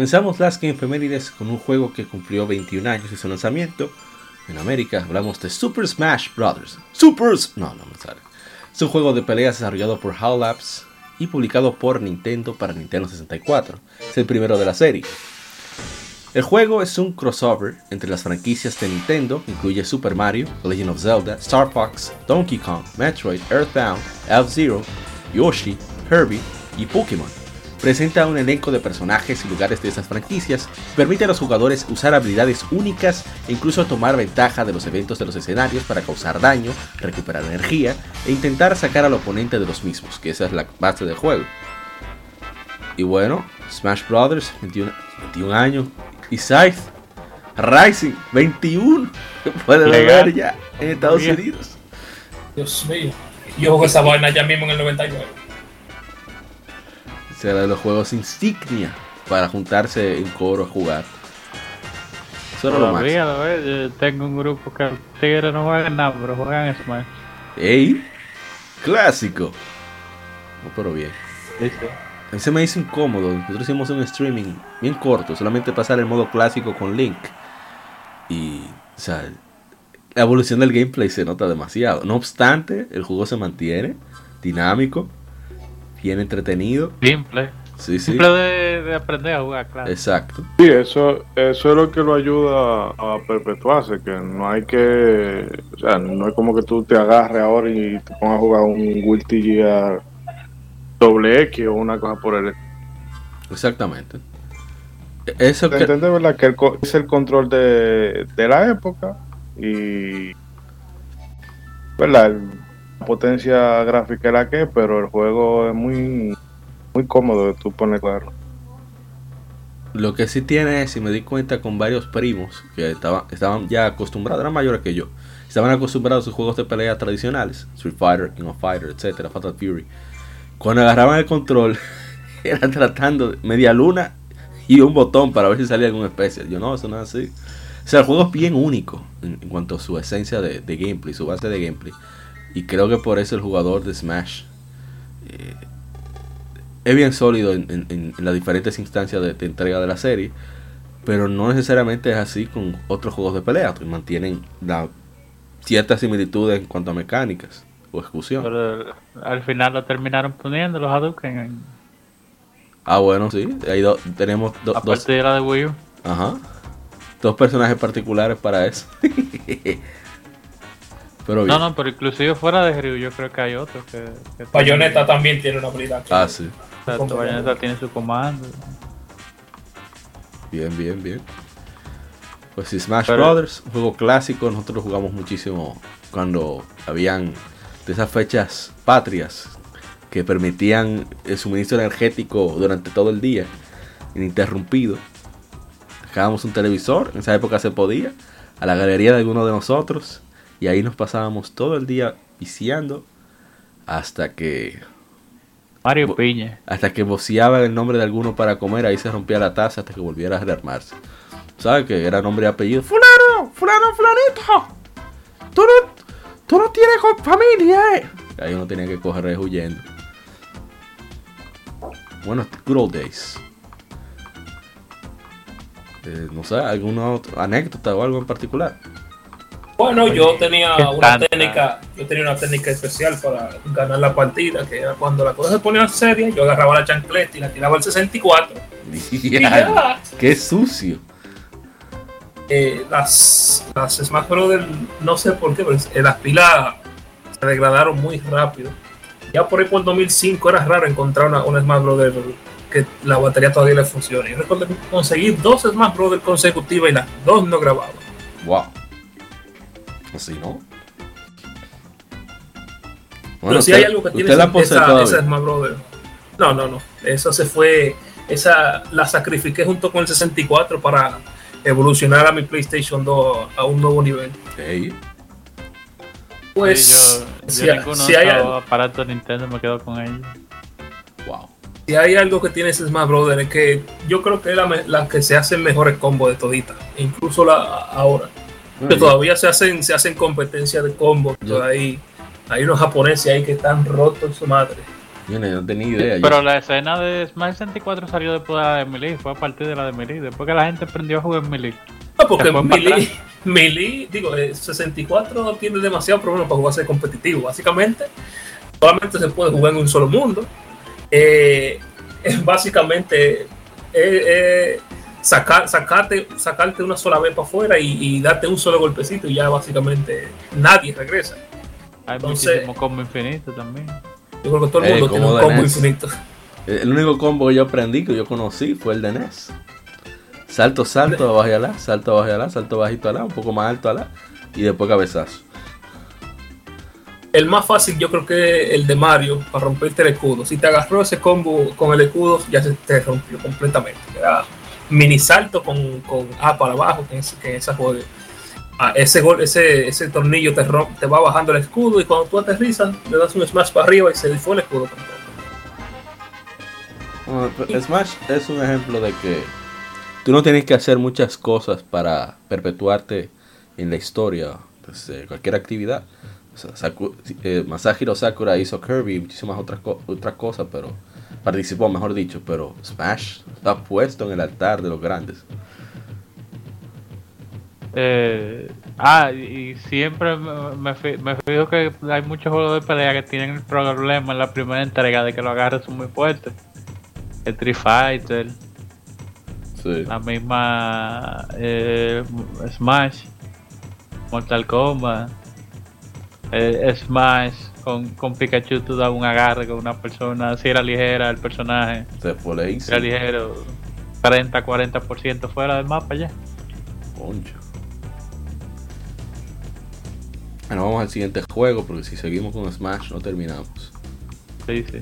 Comenzamos las Game Femérides con un juego que cumplió 21 años de su lanzamiento. En América hablamos de Super Smash Bros. Supers. No, no me sale. Es un juego de peleas desarrollado por HAL Labs y publicado por Nintendo para Nintendo 64. Es el primero de la serie. El juego es un crossover entre las franquicias de Nintendo, incluye Super Mario, Legend of Zelda, Star Fox, Donkey Kong, Metroid, Earthbound, F-Zero, Yoshi, Herbie y Pokémon presenta un elenco de personajes y lugares de esas franquicias, permite a los jugadores usar habilidades únicas e incluso tomar ventaja de los eventos de los escenarios para causar daño, recuperar energía e intentar sacar al oponente de los mismos, que esa es la base del juego. Y bueno, Smash Brothers, 21, 21 años, y Scythe, Rising, 21, puede ver ya en Estados Unidos. Dios mío, yo jugué esa vaina ya mismo en el 99 será de los juegos insignia para juntarse en coro a jugar. Eso era lo más. Yo tengo un grupo que tigres no juegan nada, pero juegan Smash. ¡Ey! Clásico. No, pero bien. A mí se me hizo incómodo. Nosotros hicimos un streaming bien corto, solamente pasar el modo clásico con Link. Y, o sea, la evolución del gameplay se nota demasiado. No obstante, el juego se mantiene dinámico bien entretenido. Simple. Sí, sí. Simple de, aprender a jugar, claro. Exacto. Sí, eso, eso es lo que lo ayuda a perpetuarse, que no hay que, o sea, no es como que tú te agarres ahora y te pongas a jugar un Guilty Gear doble X o una cosa por el Exactamente. Eso que... ¿verdad? Que es el control de, de la época y, ¿verdad? Potencia gráfica la que, pero el juego es muy muy cómodo tú claro. Lo que sí tiene es, si me di cuenta con varios primos que estaban, estaban ya acostumbrados, eran mayores que yo, estaban acostumbrados a sus juegos de pelea tradicionales, Street Fighter, King of Fighter, etcétera, Fatal Fury. Cuando agarraban el control, eran tratando media luna y un botón para ver si salía algún especial. Yo no, eso no es así. O sea, el juego es bien único en, cuanto a su esencia de gameplay, su base de gameplay. Y creo que por eso el jugador de Smash eh, es bien sólido en, las diferentes instancias de, entrega de la serie. Pero no necesariamente es así con otros juegos de pelea, que mantienen la, ciertas similitudes en cuanto a mecánicas o ejecución. Pero al final lo terminaron poniendo los Hadouken. Ah, bueno, sí. Ahí tenemos dos. de la de Wii U. Ajá. Dos personajes particulares para eso. no, no, pero inclusive fuera de Ryu yo creo que hay otros que... Bayonetta también tiene una habilidad. Ah, sí. Bayonetta tiene su comando. Bien, bien, bien. Pues sí, Smash Brothers, un juego clásico, nosotros lo jugamos muchísimo cuando habían de esas fechas patrias que permitían el suministro energético durante todo el día, ininterrumpido. Dejábamos un televisor, en esa época se podía, a la galería de alguno de nosotros y ahí nos pasábamos todo el día viciando hasta que... Mario Piña. Hasta que voceaba el nombre de alguno para comer, ahí se rompía la taza hasta que volviera a rearmarse. ¿Sabes que Era nombre y apellido. ¡Fulano! ¡Fulano, fulanito! ¡Tú no, tú no tienes familia, eh! Ahí uno tenía que correr huyendo. Bueno, good old days. Eh, no sé, ¿alguna anécdota o algo en particular? Bueno, yo tenía una técnica, yo tenía una técnica especial para ganar la partida, que era cuando la cosa se ponía seria, yo agarraba la chancleta y la tiraba al 64. ¡Qué sucio! Eh, las, las Smash Brothers, no sé por qué, pero las pilas se degradaron muy rápido. Ya por ahí por 2005 era raro encontrar una, un Smash Brothers que la batería todavía le funcione. Yo recuerdo conseguir dos Smash Brothers consecutivas y las dos no grababan. Wow. Así, ¿no? Pero si hay algo que tiene esa, esa, esa Smash Brothers. No, no, no. Eso se fue. Esa la sacrifiqué junto con el 64 para evolucionar a mi PlayStation 2 a un nuevo nivel. Pues si, hay aparato Nintendo me quedo con ellos. Wow. Si hay algo que tiene ese Smash Brothers es que yo creo que es la, que se hacen mejores combos de todita, incluso la ahora. Que todavía se hacen se hacen competencia de combos, hay unos japoneses ahí que están rotos en su madre. Yo no tenía idea. Pero la escena de Smash 64 salió después de la de Melee, fue a partir de la de Melee, después que la gente aprendió a jugar Melee. No, porque Melee, Melee, digo, 64 eh, tiene demasiado problema para jugarse competitivo. Básicamente, solamente se puede jugar en un solo mundo. Eh, es básicamente eh, sacar, sacarte, sacarte una sola vez para afuera y, darte un solo golpecito y ya básicamente nadie regresa. Hay muchísimo combo infinito también. Yo creo que todo el mundo tiene un combo infinito. El único combo que yo aprendí, que yo conocí, fue el de NES. Salto, salto, abajo y alá, salto, abajo y alá, salto bajito alá, un poco más alto alá, y después cabezazo. El más fácil yo creo que el de Mario, para romperte el escudo. Si te agarró ese combo con el escudo, ya se te rompió completamente. Mini salto con, con A para abajo, que en, que esa juego ese, gol, ese, ese tornillo te, te va bajando el escudo y cuando tú aterrizas le das un smash para arriba y se fue el escudo. smash es un ejemplo de que tú no tienes que hacer muchas cosas para perpetuarte en la historia pues, de cualquier actividad. Eh, Masahiro Sakura hizo Kirby y muchísimas otras, otras cosas, pero participó, mejor dicho, pero Smash está puesto en el altar de los grandes. Eh, ah, y siempre me, fijo que hay muchos juegos de pelea que tienen el problema en la primera entrega de que los agarres son muy fuertes. El Street Fighter, la misma eh, Smash, Mortal Kombat, eh, Smash con, con Pikachu tú das un agarre con una persona, si era ligera el personaje, se fue era ligero, 30-40% fuera del mapa ya. Poncho. Bueno, vamos al siguiente juego porque si seguimos con Smash no terminamos. Sí, sí.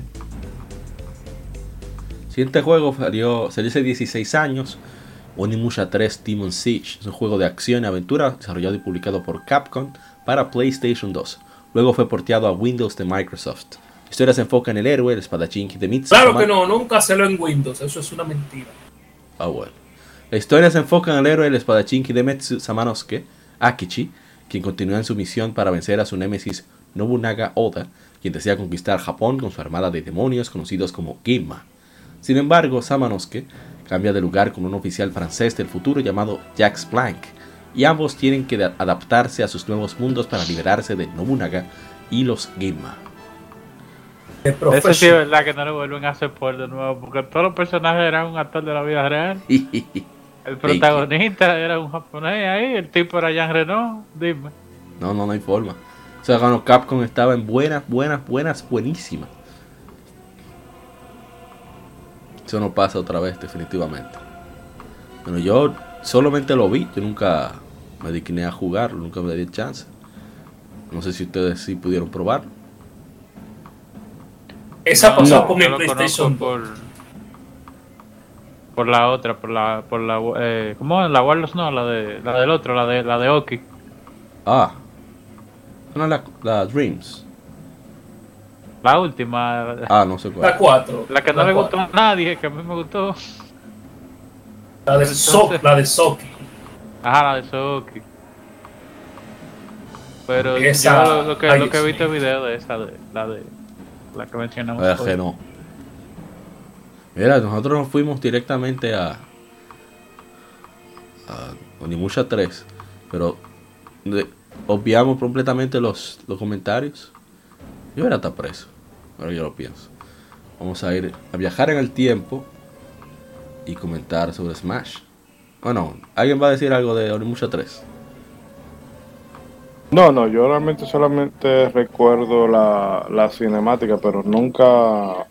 Siguiente juego salió, salió hace 16 años. Onimusha 3 Demon Siege. Es un juego de acción y aventura desarrollado y publicado por Capcom para PlayStation 2. Luego fue porteado a Windows de Microsoft. La historia se enfoca en el héroe, el espadachín Hidemitsu. Claro que no, nunca se lo en Windows, eso es una mentira. Ah, bueno. La historia se enfoca en el héroe, el espadachín Hidemitsu Samanosuke, Akichi, quien continúa en su misión para vencer a su némesis Nobunaga Oda, quien desea conquistar Japón con su armada de demonios conocidos como Gimma. Sin embargo, Samanosuke cambia de lugar con un oficial francés del futuro llamado Jacques Blanc, y ambos tienen que adaptarse a sus nuevos mundos para liberarse de Nobunaga y los Gimma. Eso sí es verdad que no lo vuelven a hacer por de nuevo, porque todos los personajes eran un actor de la vida real. El protagonista era un japonés ahí, el tipo era Jean Reno, dime. No, no, no hay forma. O sea, cuando Capcom estaba en buenas, buenas, buenas, buenísimas. Eso no pasa otra vez, definitivamente. Bueno, yo solamente lo vi, yo nunca me digné a jugarlo, nunca me di chance. No sé si ustedes sí pudieron probarlo. Esa pasó con mi PlayStation. Por por la otra, por la, por la, eh, ¿cómo? La Warlords no, la de, la del otro, la de, la de Oki. Ah, no la, la Dreams. La última. Ah, no sé cuál. La 4. La que no le gustó a nadie, que a mí me gustó. La de Soki. La de Soki. Ajá, la de Soki. Pero esa, yo lo que, lo que he visto el video de esa, de, la de la que mencionamos. La de no. Mira, nosotros nos fuimos directamente a, a Onimusha 3, pero obviamos completamente los, los comentarios. Yo era hasta preso, ahora yo lo pienso. Vamos a ir a viajar en el tiempo y comentar sobre Smash. Bueno, ¿alguien va a decir algo de Onimusha 3? No, no, yo realmente solamente recuerdo la, la cinemática, pero nunca...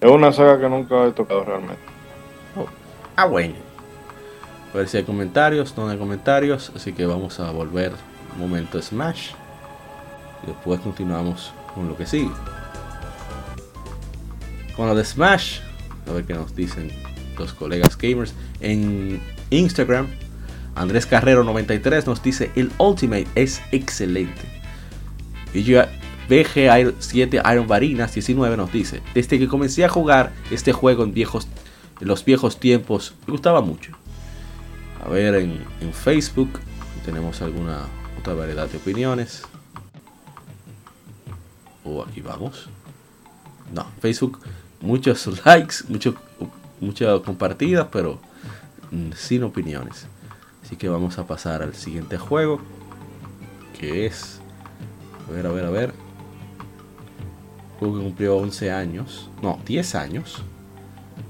Es una saga que nunca he tocado realmente. Ah, bueno. A ver si hay comentarios, no hay comentarios, así que vamos a volver un momento a Smash. Y después continuamos con lo que sigue. Con lo de Smash, a ver qué nos dicen los colegas gamers. En Instagram, Andrés Carrero 93 nos dice, el Ultimate es excelente. Y yo, BG7 Iron Varinas 19 nos dice, desde que comencé a jugar este juego en, viejos, en los viejos tiempos, me gustaba mucho. A ver, en, Facebook tenemos alguna otra variedad de opiniones. O aquí vamos. No, Facebook, muchos likes, mucho, muchas compartidas, pero mm, sin opiniones. Así que vamos a pasar al siguiente juego. Que es. A ver, a ver, a ver. Juego que cumplió 11 años. No, 10 años.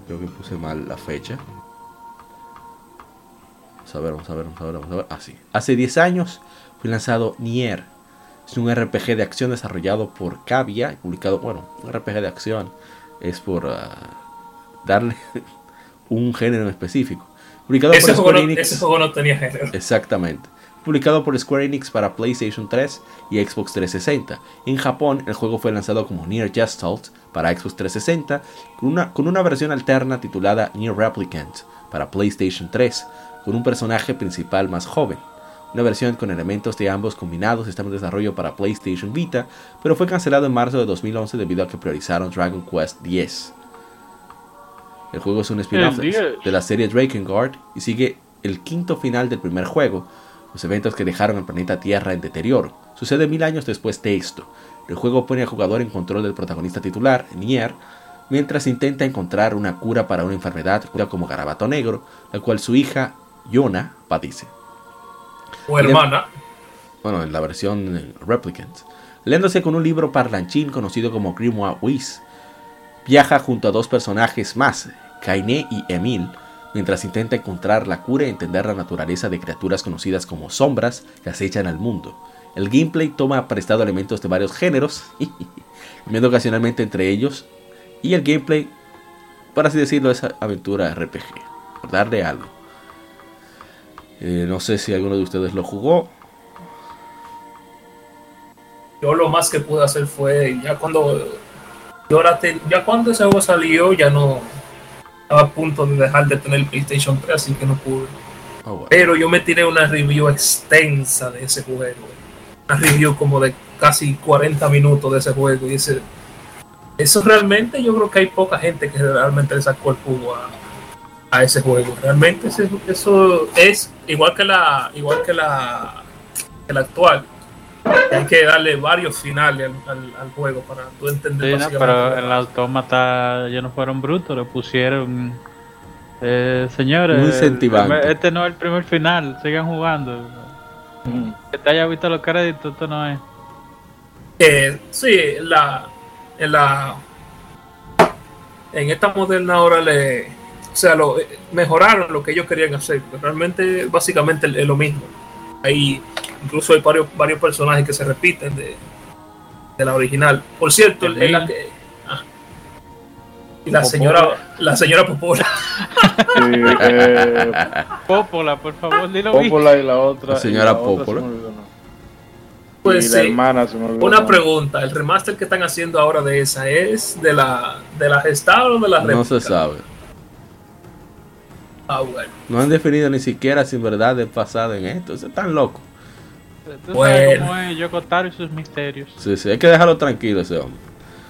Creo que puse mal la fecha. Vamos a ver, vamos a ver, vamos a ver, vamos a ver. Ah, sí. Hace 10 años fue lanzado Nier. Es un RPG de acción desarrollado por Cavia. Publicado, bueno, un RPG de acción es por uh, darle un género en específico. Publicado Ese por juego, Square no, Enix. ese juego no tenía género. Exactamente. Publicado por Square Enix para PlayStation 3 y Xbox 360. En Japón, el juego fue lanzado como Nier Gestalt para Xbox 360 con una, con una versión alterna titulada Nier Replicant para PlayStation 3, con un personaje principal más joven. Una versión con elementos de ambos combinados está en desarrollo para PlayStation Vita, pero fue cancelado en marzo de 2011 debido a que priorizaron Dragon Quest X. El juego es un spin-off El 10. de la serie Drakengard y sigue el quinto final del primer juego, los eventos que dejaron el planeta Tierra en deterioro. Sucede mil años después de esto. El juego pone al jugador en control del protagonista titular, Nier, mientras intenta encontrar una cura para una enfermedad conocida como garabato negro, la cual su hija, Yona, padece. O hermana. Bueno, en la versión eh, Replicant. Leyéndose con un libro parlanchín conocido como Grimoire Whis, viaja junto a dos personajes más, Kainé y Emil, mientras intenta encontrar la cura y entender la naturaleza de criaturas conocidas como sombras que acechan al mundo. El gameplay toma prestado elementos de varios géneros, cambiando ocasionalmente entre ellos, y el gameplay, por así decirlo, es aventura RPG, por darle algo. Eh, no sé si alguno de ustedes lo jugó. Yo lo más que pude hacer fue ya cuando ahora te- ya cuando ese juego salió ya no estaba a punto de dejar de tener el PlayStation 3 así que no pude. Oh. Pero yo me tiré una review extensa de ese juego. Una review como de casi 40 minutos de ese juego y ese eso realmente yo creo que hay poca gente que realmente le sacó el jugo a, a ese juego. Realmente ese- eso es igual que la igual que la que la actual. Hay que darle varios finales al, al- al juego para tú entender. Sí, no, pero el pasa. autómata ya no fueron brutos, le pusieron. Eh, señores, el- este no es el primer final, sigan jugando. Que te haya visto los créditos, esto no es. Eh, sí, la, en la en esta moderna ahora le o sea lo eh, mejoraron lo que ellos querían hacer pero realmente básicamente es lo mismo hay incluso hay varios varios personajes que se repiten de, de la original por cierto es la que ah. y la Popola. señora la señora Popola Sí, eh, Popola, por favor, dilo bien. Popola y la otra. La señora la otra Popola. se me olvidó, ¿no? pues y la sí. hermana se me olvidó. una ¿no? pregunta el remaster que están haciendo ahora de esa es de la de la gestada o de la No se réplica? sabe. Ah bueno No han definido ni siquiera si en verdad es pasado en esto. Eso es tan loco. Tú Bueno. sabes cómo es Yoko Taro y sus misterios. Sí, sí, hay que dejarlo tranquilo ese hombre.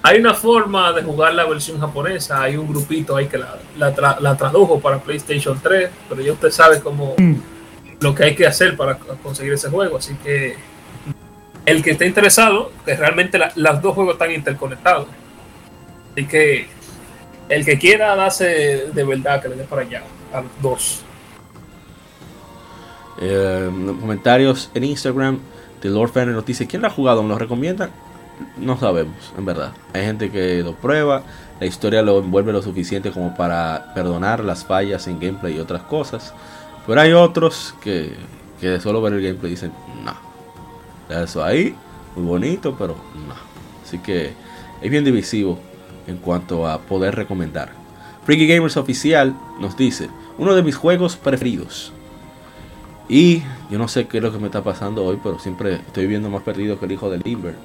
Hay una forma de jugar la versión japonesa, hay un grupito ahí que la, la, tra- la tradujo para PlayStation 3, pero ya usted sabe cómo lo que hay que hacer para conseguir ese juego, así que el que esté interesado, que realmente la- los dos juegos están interconectados, así que el que quiera darse de verdad que le dé para allá, a los dos. Eh, comentarios en Instagram de Lord Fenner nos dice: ¿Quién lo ha jugado? ¿Me lo recomiendan? No sabemos, en verdad. Hay gente que lo prueba. La historia lo envuelve lo suficiente como para perdonar las fallas en gameplay y otras cosas. Pero hay otros que, que de solo ver el gameplay dicen: No. Eso ahí, muy bonito, pero no. Así que es bien divisivo en cuanto a poder recomendar. Freaky Gamers Oficial nos dice, uno de mis juegos preferidos. Y yo no sé qué es lo que me está pasando hoy, pero siempre estoy viendo más perdido que el hijo de Limber.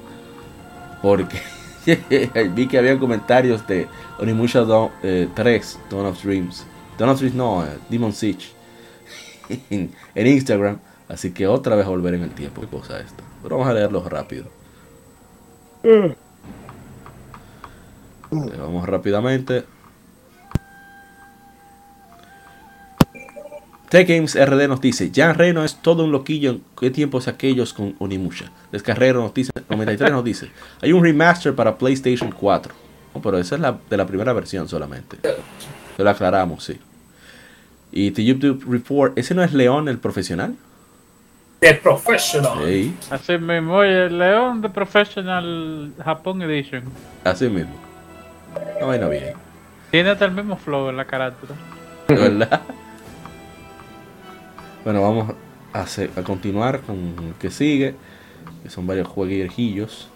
Porque vi que había comentarios de Onimusha 3, Dawn of Dreams. Dawn of Dreams no, eh, Demon Siege. en, Instagram. Así que otra vez volver en el tiempo. ¿Qué cosa esta? Pero vamos a leerlo rápido. Eh, vamos rápidamente. T-Games RD nos dice, Jan Reno es todo un loquillo, ¿qué tiempos aquellos con Onimusha? Descarrero nos dice, 93 nos dice, hay un remaster para PlayStation 4. pero esa es la de la primera versión solamente. Lo aclaramos, sí. Y The YouTube Report, ¿ese no es León el profesional? The Professional. Sí. Así mismo, el León The Professional Japón Edition. Así mismo. No, bueno, bien. Tiene hasta el mismo flow en la carátula. ¿Verdad? Bueno, vamos a, continuar con el que sigue, que son varios jueguillos.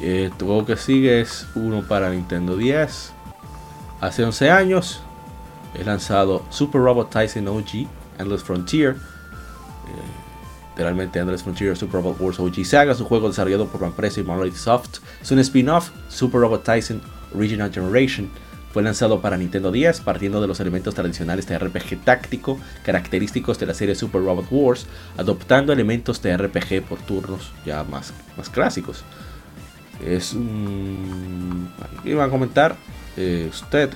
El juego que sigue es uno para Nintendo 10. Hace 11 años es lanzado Super Robot Tyson OG, Endless Frontier. Eh, literalmente Endless Frontier Super Robot Wars OG Saga es un juego desarrollado por la empresa Monolith Soft. Es un spin-off Super Robot Tyson Original Generation fue lanzado para Nintendo 10 partiendo de los elementos tradicionales de RPG táctico característicos de la serie Super Robot Wars, adoptando elementos de RPG por turnos ya más, más clásicos. Es un... ¿Qué iban a comentar? Eh, usted,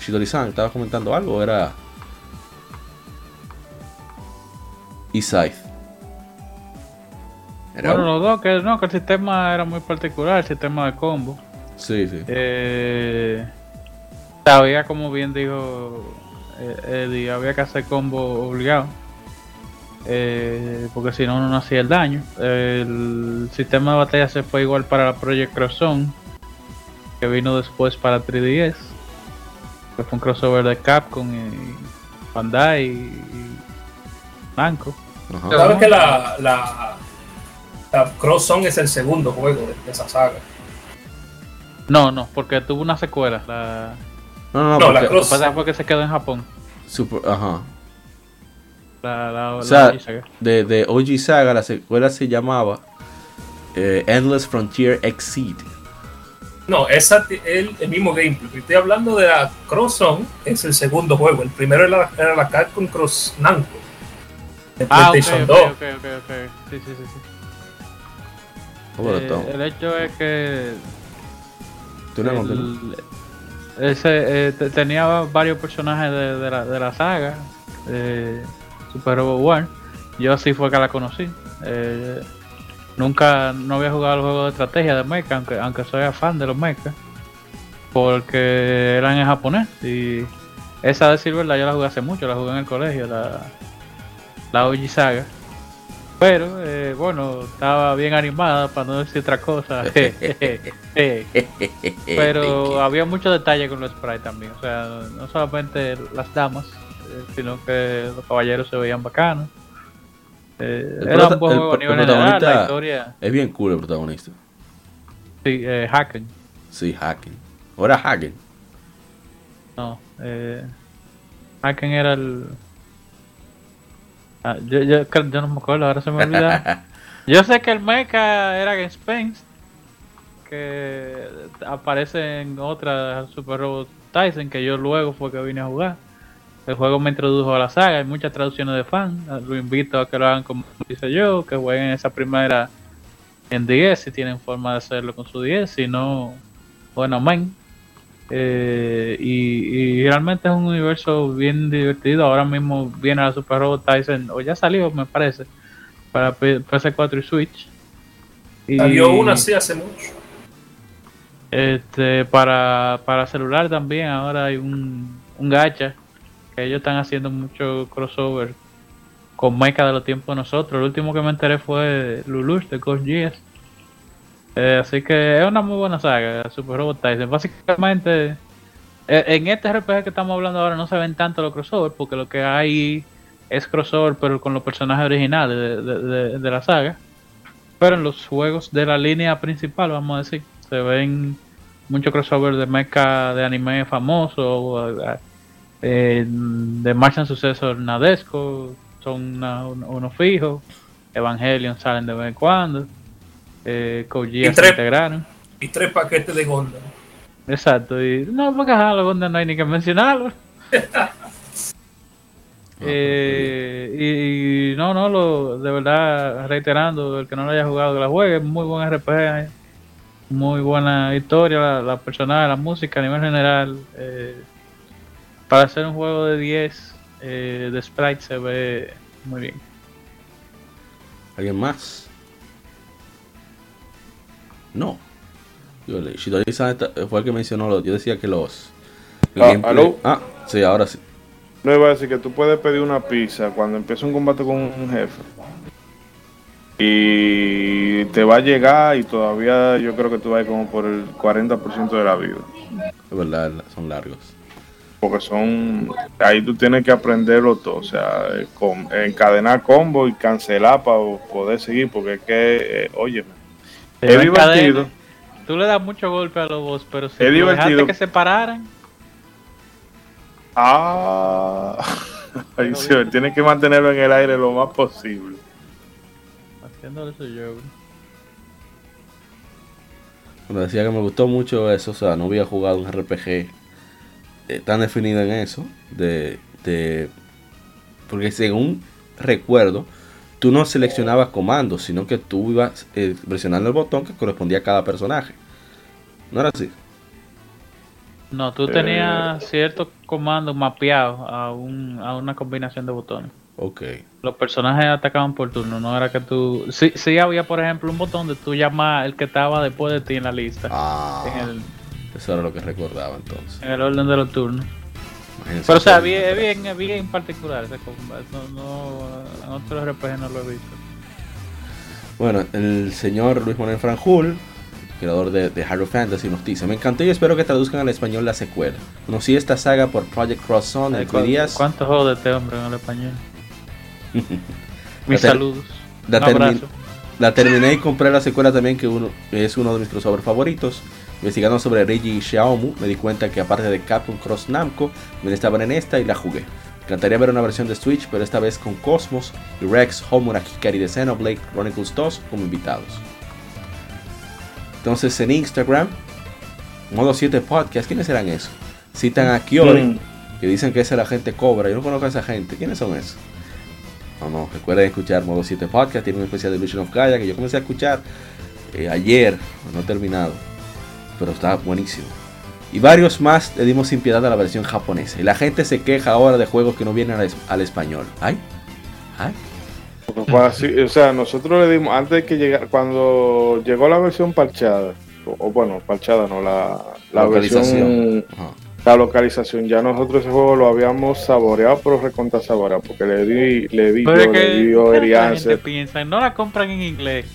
Shidori-san, ¿estaba comentando algo era... Isai? Bueno, los dos, que, no, que el sistema era muy particular, el sistema de combo. Sí, sí. Eh, había, como bien dijo eh, Eddie, había que hacer combo obligado. Eh, porque si no, no hacía el daño. El sistema de batalla se fue igual para la Project Cross Zone, que vino después para 3DS. fue un crossover de Capcom y Bandai y Namco. ¿Sabes que la, la, la Cross Zone es el segundo juego de esa saga? No, no, porque tuvo una secuela. La, no, no, no, la Cross... pasa fue que se quedó en Japón. Super, ajá. La, la, o sea, Saga. De, de OG Saga, la secuela se llamaba eh, Endless Frontier Exceed. No, esa es el, el, mismo gameplay. Estoy hablando de la Cross Zone, es el segundo juego. El primero era, era la Capcom Cross Namco. De ah, PlayStation okay, 2. Okay, okay, okay, Sí, sí, sí. sí. Eh, el hecho es que. ¿Tú no el, ese, eh, tenía varios personajes de, de, la, de la saga eh, Super Robot War. Yo así fue que la conocí. Eh, nunca no había jugado el juego de estrategia de mecha, aunque, aunque soy fan de los mechas, porque eran en japonés. Y esa de Silver la yo la jugué hace mucho, la jugué en el colegio, la, la OG Saga. Pero eh, bueno, estaba bien animada para no decir otra cosa. Pero había mucho detalle con los sprites también. O sea, no solamente las damas, eh, sino que los caballeros se veían bacanos. Eh, era un juego a nivel general, la historia. Es bien cool el protagonista. Sí, eh, Haken. Sí, Haken. ¿O era Haken? No, eh, Haken era el Ah, yo, yo, yo, no me acuerdo, ahora se me olvida. yo sé que el mecha era Game Spence, que aparece en otra Super Robot Tyson, que yo luego fue que vine a jugar. El juego me introdujo a la saga, hay muchas traducciones de fan. Lo invito a que lo hagan como dice yo, que jueguen esa primera en 10 si tienen forma de hacerlo con su 10, si no, bueno, man. Eh, y, realmente es un universo bien divertido. Ahora mismo viene la Super Robot Tyson, o ya salió, me parece, para PS4 y Switch. Y, Salió una así hace mucho. Este, para, para celular también, ahora hay un, un gacha que ellos están haciendo mucho crossover con Mecha de los tiempos de nosotros. El último que me enteré fue Lulush de Ghost Geass eh, así que es una muy buena saga, Super Robot Tyson. Básicamente Eh, En este RPG que estamos hablando ahora no se ven tanto los crossovers, porque lo que hay es crossover, pero con los personajes originales de, de- de- la saga. Pero en los juegos de la línea principal, vamos a decir, se ven muchos crossovers de mecha de anime famoso, eh, de Martian Successor Nadesco, son una- uno, uno fijo, Evangelion salen de vez en cuando, eh, Kojia Y se tres- integraron. Y tres paquetes de Gonda. Exacto, y no, porque ajá, los Gundam no hay ni que mencionarlo. Eh, y, y no, no, lo, de verdad, reiterando, el que no lo haya jugado, que la juegue, es muy buen RPG, muy buena historia, la, la personaje, la música a nivel general. eh, para hacer un juego de 10 eh, de sprite se ve muy bien. ¿Alguien más? No. Yo le- Shidori-san esta- fue el que mencionó, lo- yo decía que los... Ah, ah, sí, ahora sí. No iba a decir que tú puedes pedir una pizza cuando empieza un combate con un jefe. Y te va a llegar y todavía yo creo que tú vas como por el 40% de la vida. Es verdad, son largos. Porque son... Ahí tú tienes que aprenderlo todo. O sea, eh, encadenar combo y cancelar para poder seguir. Porque es que, eh, oye, Es cadena, divertido. Tú le das mucho golpe a los boss, pero si Es dejaste divertido. que se pararan, Ah, ahí sí, tienes que mantenerlo en el aire lo más posible. haciéndole eso yo. bro. Cuando decía que me gustó mucho eso, o sea, no había jugado un RPG eh, tan definido en eso, de, de- porque según recuerdo, tú no seleccionabas comandos, sino que tú ibas eh, presionando el botón que correspondía a cada personaje. ¿No era así? No, tú Eh. tenías ciertos comandos mapeados a, un, a una combinación de botones. Ok. Los personajes atacaban por turno, no era que tú... Sí, sí había, por ejemplo, un botón de tú llamar el que estaba después de ti en la lista, Ah, en, el, eso era lo que recordaba entonces. en el orden de los turnos. Imagínense Pero o sea, eso. bien, bien, bien particular ese combate. No, no, en otros RPG no lo he visto. Bueno, el señor Luis Manuel Franjul, creador de, de Hero Fantasy, nos dice: Me encantó y espero que traduzcan al español la secuela. Conocí esta saga por Project Cross Zone en ¿Cuántos días. ¿Cuántos juegos de este hombre en el español? Mis saludos. la Un termi- abrazo. La terminé y compré la secuela también, que uno, es uno de mis crossover favoritos. Investigando sobre Reiji y Xiaomu, me di cuenta que aparte de Capcom Cross Namco, me estaban en esta y la jugué. Encantaría ver una versión de Switch, pero esta vez con Cosmos y Rex, Homura, Hikari de Xenoblade Chronicles 2 como invitados. Entonces en Instagram, modo 7 podcast, ¿quiénes serán esos? Citan a Kiori, Mm. que dicen que esa la gente cobra. Yo no conozco a esa gente. ¿Quiénes son esos? No, no, recuerden escuchar Modo 7 Podcast. Tiene un especial de Illusion of Gaia que yo comencé a escuchar eh, ayer. No he terminado. Pero está buenísimo. Y varios más le dimos sin piedad a la versión japonesa. Y la gente se queja ahora de juegos que no vienen al, es- al español. ¿Ay? ¿Ay? O sea, nosotros le dimos, antes de que llegara, cuando llegó la versión parchada, o, o bueno, parchada no, la, la versión, Ajá. la localización, ya nosotros ese juego lo habíamos saboreado, pero recontra saboreado, porque le di, le di yo, que le di yo ¿qué la Erianse. gente piensa, no la compran en inglés.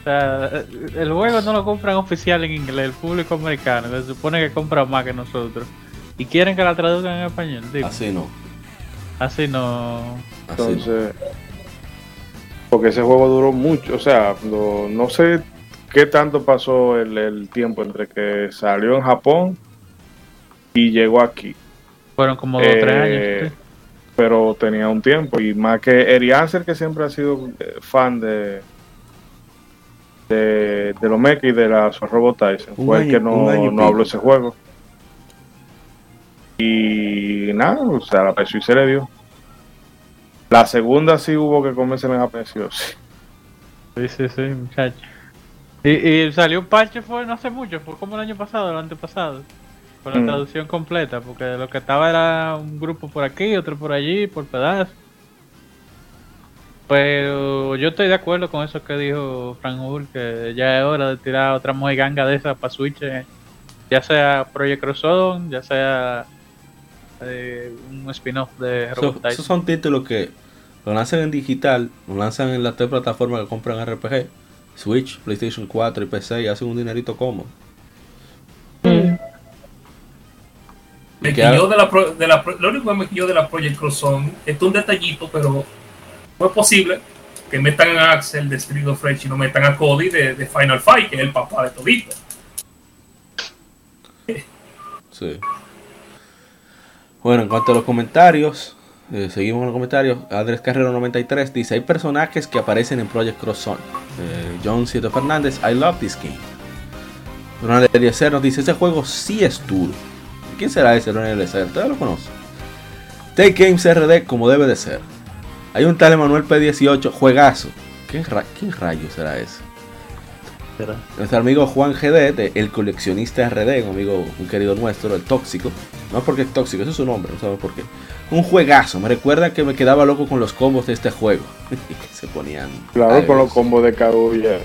O sea, el juego no lo compran oficial en inglés, el público americano, se supone que compra más que nosotros. Y quieren que la traduzcan en español, digo. Así no. Así no. Así no. Entonces, porque ese juego duró mucho, o sea, no, no sé qué tanto pasó el, el tiempo entre que salió en Japón y llegó aquí. Fueron como dos o tres Eh, años. ¿sí? pero tenía un tiempo y más que Eri Ansel que siempre ha sido eh, fan de de, de los mecha y de la Robot Tyson fue el que no, no habló ese juego y nada o sea la pesó y se le dio la segunda sí hubo que comerse en aprecio sí. Sí, sí, sí, muchacho. Y, y salió un parche fue no hace mucho, fue como el año pasado, el antepasado. Con la Mm. traducción completa, porque lo que estaba era un grupo por aquí, otro por allí, por pedazos. Pero yo estoy de acuerdo con eso que dijo Frank Hull, que ya es hora de tirar otra mojiganga de esa para Switch, eh, ya sea Project Crossover, ya sea eh, un spin-off de Robot esos son títulos que lo lanzan en digital, lo lanzan en las tres plataformas que compran RPG. Switch, PlayStation 4 y PC y hacen un dinerito cómodo. Me Que quilló de la, pro- de la pro- lo único que me quilló de la Project Cross son, esto es un detallito, pero es posible que metan a Axel de Street of Rage y no metan a Cody de, Final Fight, que es el papá de todito. Sí. Bueno, en cuanto a los comentarios, eh, seguimos con los comentarios. Andrés Carrero 93 dice: Hay personajes que aparecen en Project Cross Zone. Eh, John Cieto Fernández, I love this game. Ronald Eliezer nos dice: Ese juego sí es duro. ¿Quién será ese Ronald Eliezer? ¿Ustedes lo conocen? Take Games RD como debe de ser. Hay un tal Emanuel P18, juegazo. ¿Quién, ra- rayos será ese? Será. Nuestro amigo Juan GD, de el coleccionista RD, un amigo, un querido nuestro, el tóxico. No es porque es tóxico, ese es su nombre, no sabemos por qué. Un juegazo, me recuerda que me quedaba loco con los combos de este juego. que se ponían. Claro, con los combos de Kaguya,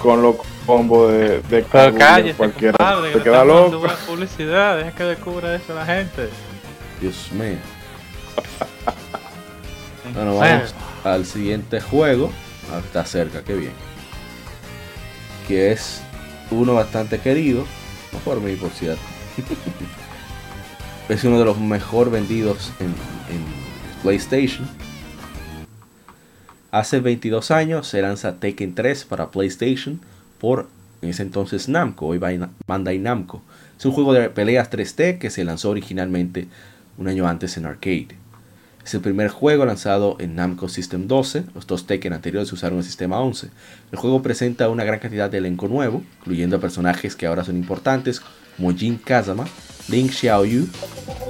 con los combos de, de Kaguya, cállate, cualquiera compadre, se que queda loco. publicidad, deja que descubra eso la gente. Dios mío. Bueno, Bueno, vamos al siguiente juego. Ah, está cerca, qué bien. Que es uno bastante querido. No por mí, por cierto. es uno de los mejor vendidos en, en PlayStation. Hace 22 años se lanza Tekken 3 para PlayStation por en ese entonces Namco, hoy Bandai Namco. Es un juego de peleas 3D que se lanzó originalmente un año antes en arcade. Es el primer juego lanzado en Namco System 12. Los dos Tekken anteriores usaron el sistema 11. El juego presenta una gran cantidad de elenco nuevo, incluyendo a personajes que ahora son importantes como Jin Kazama, Link Xiaoyu,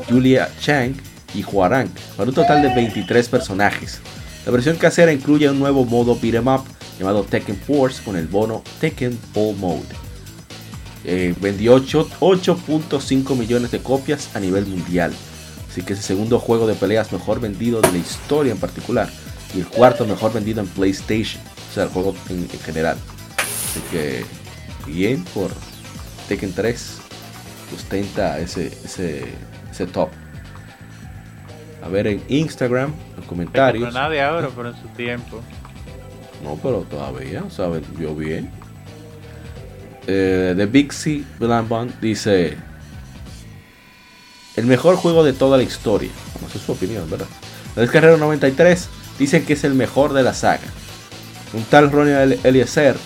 Julia Chang y Huarang, para un total de 23 personajes. La versión casera incluye un nuevo modo beat'em up llamado Tekken Force con el bono Tekken Ball Mode. Eh, vendió 8 8.5 millones de copias a nivel mundial. Así que es el segundo juego de peleas mejor vendido de la historia en particular. Y el cuarto mejor vendido en PlayStation. O sea, el juego en, en general. Así que bien por Tekken 3. Ostenta ese, ese, ese top. A ver en Instagram, los pero comentarios. nadie ahora, pero en su tiempo. No, pero todavía, o sea, vendió bien. Eh, The Big C Bond dice: El mejor juego de toda la historia. Bueno, esa es su opinión, ¿verdad? La Carrero 93 dicen que es el mejor de la saga. Un tal Ronnie El- Eliezer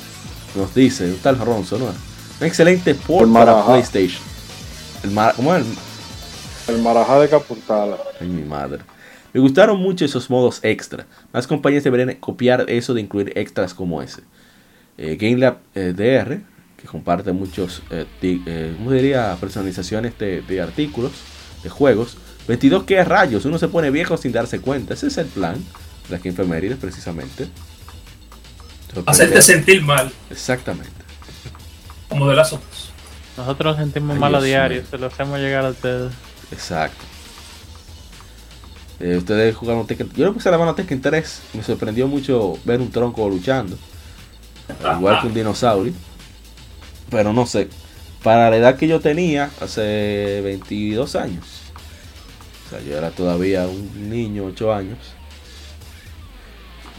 nos dice: Un tal Ronzo, ¿no? Un excelente port para. PlayStation. El Mar- ¿Cómo es? El- El Marajá de Capurtala. Ay, mi madre. Me gustaron mucho esos modos extra. Más compañías deberían copiar eso de incluir extras como ese. Eh, GameLab eh, DR, que comparte muchos, eh, eh, ¿cómo diría? Personalizaciones de, de artículos, de juegos. 22 que rayos, uno se pone viejo sin darse cuenta. Ese es el plan de las efemérides, precisamente. Hacerte sentir mal, Exactamente. como de las otras. Nosotros nos sentimos Ay, mal a diario, se lo hacemos llegar a ustedes. Exacto. Eh, ustedes jugaron Tekken. Yo le puse la mano a Tekken 3. Me sorprendió mucho ver un tronco luchando. Igual que un dinosaurio. Pero no sé. Para la edad que yo tenía, hace 22 años. O sea, yo era todavía un niño, 8 años.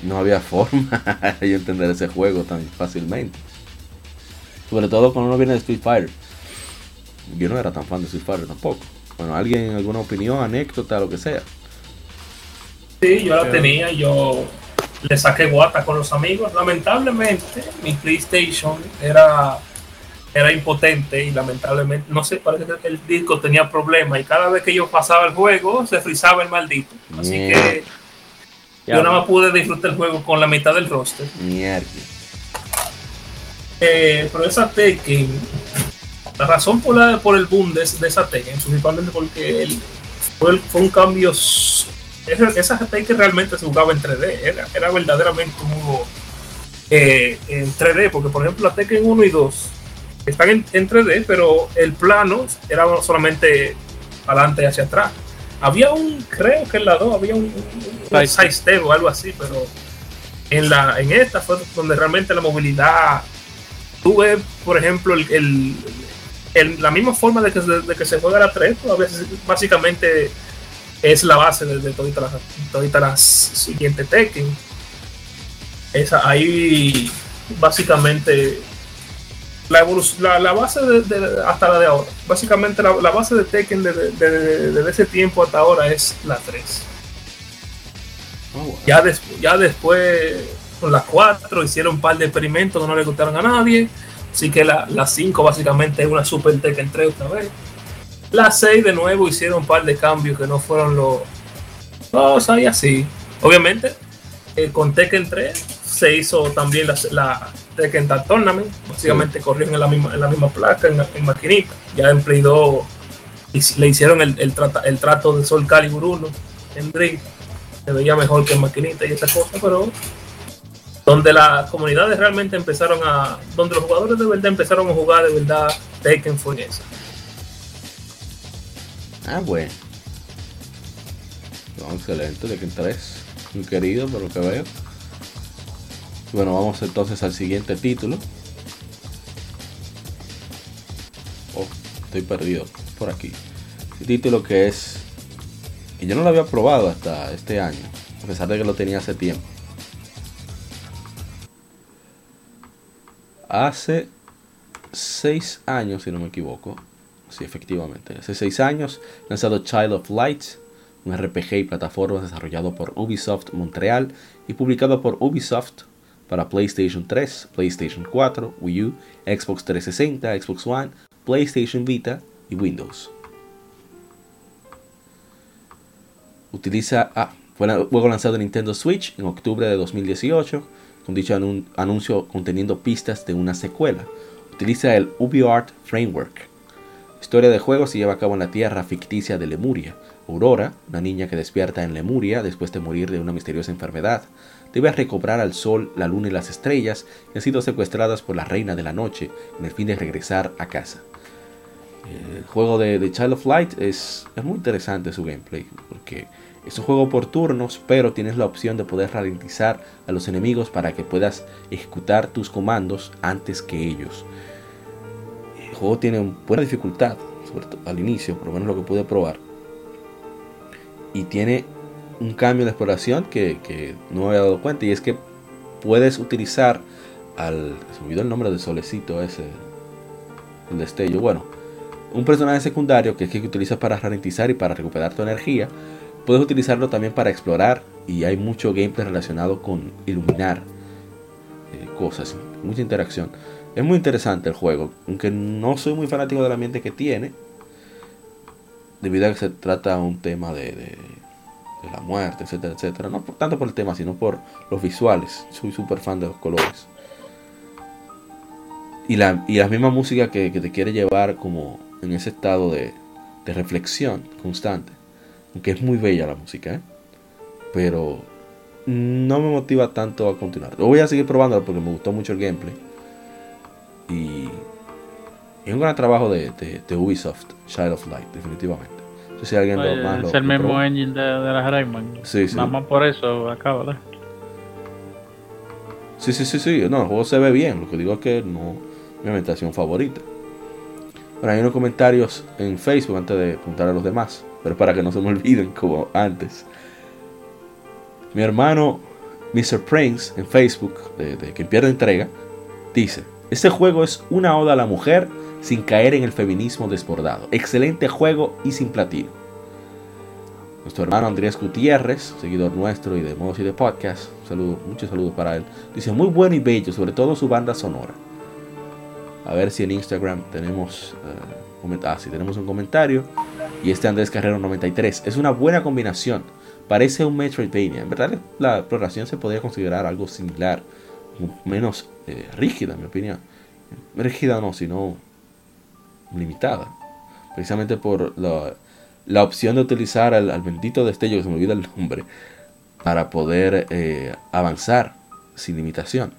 No había forma de yo entender ese juego tan fácilmente. Sobre todo cuando uno viene de Street Fighter. Yo no era tan fan de Street Fighter tampoco. Bueno, alguien, alguna opinión, anécdota, lo que sea. Sí, yo la tenía, yo le saqué guata con los amigos. Lamentablemente, mi PlayStation era, era impotente y lamentablemente, no sé, parece que el disco tenía problemas y cada vez que yo pasaba el juego se frizaba el maldito. Así que yo nada más pude disfrutar el juego con la mitad del roster. Mierda. Eh, pero esa Tekken, la razón por, la, por el boom de, de esa Tekken, principalmente porque el- fue, el- fue un cambio. Esa, esa Tekken realmente se jugaba en 3D, era, era verdaderamente un juego eh, en 3D, porque por ejemplo la Tekken 1 y 2 están en, en 3D, pero el plano era solamente adelante y hacia atrás. Había un, creo que en la 2 había un, un, un o algo así, pero en la en esta fue donde realmente la movilidad tú ves, por ejemplo, el, el- el- la misma forma de que, se- de que se juega la 3, pues, a veces básicamente es la base de, de toditas las, toditas las siguientes Tekken. Esa, ahí básicamente la, la, la base de, de- hasta la de ahora. Básicamente la, la base de Tekken desde de, de- de ese tiempo hasta ahora es la 3. Ah. Ya, des- ya después con las 4 hicieron un par de experimentos que no le gustaron a nadie. Así que la, la 5 básicamente es una Super Tekken 3 otra vez. La 6 de nuevo hicieron un par de cambios que no fueron los... Los hay así. Obviamente, eh, con Tekken 3 se hizo también la, la Tekken Tag Tournament. Básicamente corrieron en la misma, en la misma placa, en, en maquinita. Ya en Play 2 hic- le hicieron el, el, trata- el trato de Soul Calibur 1 en Dream. Se veía mejor que en maquinita y esa cosa, pero donde las comunidades realmente empezaron a. donde los jugadores de verdad empezaron a jugar de verdad Tekken fue esa. Ah, bueno. No, excelente, de que 3. Muy querido, por lo que veo. Bueno, vamos entonces al siguiente título. Oh, estoy perdido por aquí. El título que es. Y yo no lo había probado hasta este año, a pesar de que lo tenía hace tiempo. Hace 6 años, si no me equivoco, Sí, efectivamente. Hace seis años, lanzado Child of Light, un RPG y plataformas desarrollado por Ubisoft Montreal y publicado por Ubisoft para PlayStation 3, PlayStation 4, Wii U, Xbox 360, Xbox One, PlayStation Vita y Windows. Utiliza. Ah, fue la- juego lanzado en Nintendo Switch en octubre de 2018, con dicho anun- anuncio conteniendo pistas de una secuela. Utiliza el UbiArt Framework. La historia del juego se lleva a cabo en la tierra ficticia de Lemuria. Aurora, una niña que despierta en Lemuria después de morir de una misteriosa enfermedad, debe recobrar al sol, la luna y las estrellas que han sido secuestradas por la reina de la noche con el fin de regresar a casa. El juego de, de Child of Light es, muy interesante su gameplay porque es un juego por turnos, pero tienes la opción de poder ralentizar a los enemigos para que puedas ejecutar tus comandos antes que ellos. El juego tiene buena dificultad, sobre todo al inicio, por lo menos lo que pude probar. Y tiene un cambio de exploración que, que no me había dado cuenta, y es que puedes utilizar al. Se me olvidó el nombre del solecito ese, el destello. Bueno, un personaje secundario que es que utilizas para ralentizar y para recuperar tu energía. Puedes utilizarlo también para explorar, y hay mucho gameplay relacionado con iluminar eh, cosas, mucha interacción. Es muy interesante el juego, aunque no soy muy fanático del ambiente que tiene, debido a que se trata un tema de- de la muerte, etcétera, etcétera. No por, tanto por el tema, sino por los visuales. Soy súper fan de los colores. Y la, y la misma música que, te quiere llevar como en ese estado de, reflexión constante. Aunque es muy bella la música, ¿eh? Pero no me motiva tanto a continuar. Lo voy a seguir probando porque me gustó mucho el gameplay. Y es un gran trabajo de, de- de Ubisoft, Child of Light, definitivamente. No sé si alguien lo- Oye, más lo- es el lo mismo probó. engine de, de las Rayman. Sí, sí. Nada más por eso acabo de. Sí, sí, sí, sí. No, el juego se ve bien. Lo que digo es que no mi ambientación favorita. Bueno, hay unos comentarios en Facebook antes de apuntar a los demás. Pero para que no se me olviden como antes. Mi hermano Mr. Prince en Facebook, de, de Quien Pierde Entrega, dice: Este juego es una oda a la mujer sin caer en el feminismo desbordado. Excelente juego y sin platino. Nuestro hermano Andrés Gutiérrez, seguidor nuestro y de Modos y de Podcast, saludo, muchos saludos para él. Dice muy bueno y bello, sobre todo su banda sonora. A ver si en Instagram tenemos, eh, coment- ah, sí, tenemos un comentario. Y este Andrés Carrero 93. Es una buena combinación. Parece un Metroidvania. En verdad la exploración se podría considerar algo similar. Menos eh, rígida, en mi opinión. Rígida no, sino limitada. Precisamente por la, la opción de utilizar al, al bendito destello, que se me olvida el nombre, para poder eh, avanzar sin limitación.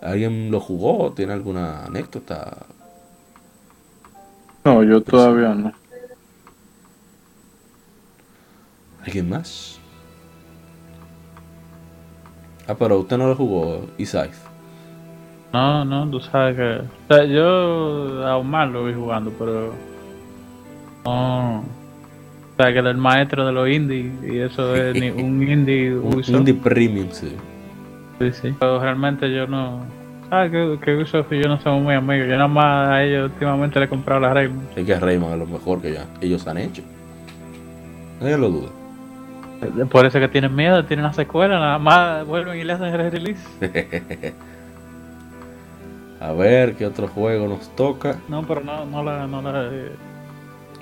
¿Alguien lo jugó? ¿Tiene alguna anécdota? No, yo todavía no. ¿Alguien más? Ah, pero usted no lo jugó, Isaac. No, no, tú sabes que. O sea, yo a Omar lo vi jugando, pero. No. O sea, que era el maestro de los indies y eso es ni un indie Un indie premium, sí. Sí, sí. Pero realmente yo no. sabes que, que Ubisoft y yo no somos muy amigos. Yo nada más a ellos últimamente le he comprado la Rayman. Es que Rayman es lo mejor que ya ellos han hecho. Nadie lo duda. Por eso que tienen miedo, tienen una secuela, nada más vuelven y le hacen el release. A ver qué otro juego nos toca. No, pero no, no la, no la eh,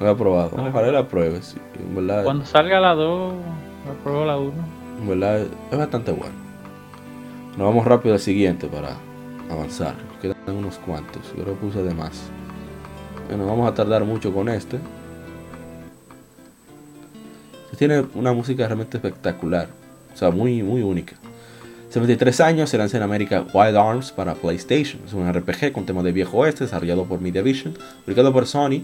No lo he probado. No. Ojalá la pruebe. sí. En verdad, Cuando salga la 2, la pruebo la 1. en verdad es bastante bueno. Nos vamos rápido al siguiente para avanzar. Nos quedan unos cuantos. Yo que puse de más. Bueno, vamos a tardar mucho con este. Este Tiene una música realmente espectacular. O sea, muy, muy única. 73 años, se lanza en América Wild Arms para PlayStation. Es un RPG con tema de viejo oeste, desarrollado por Mediavision, publicado por Sony.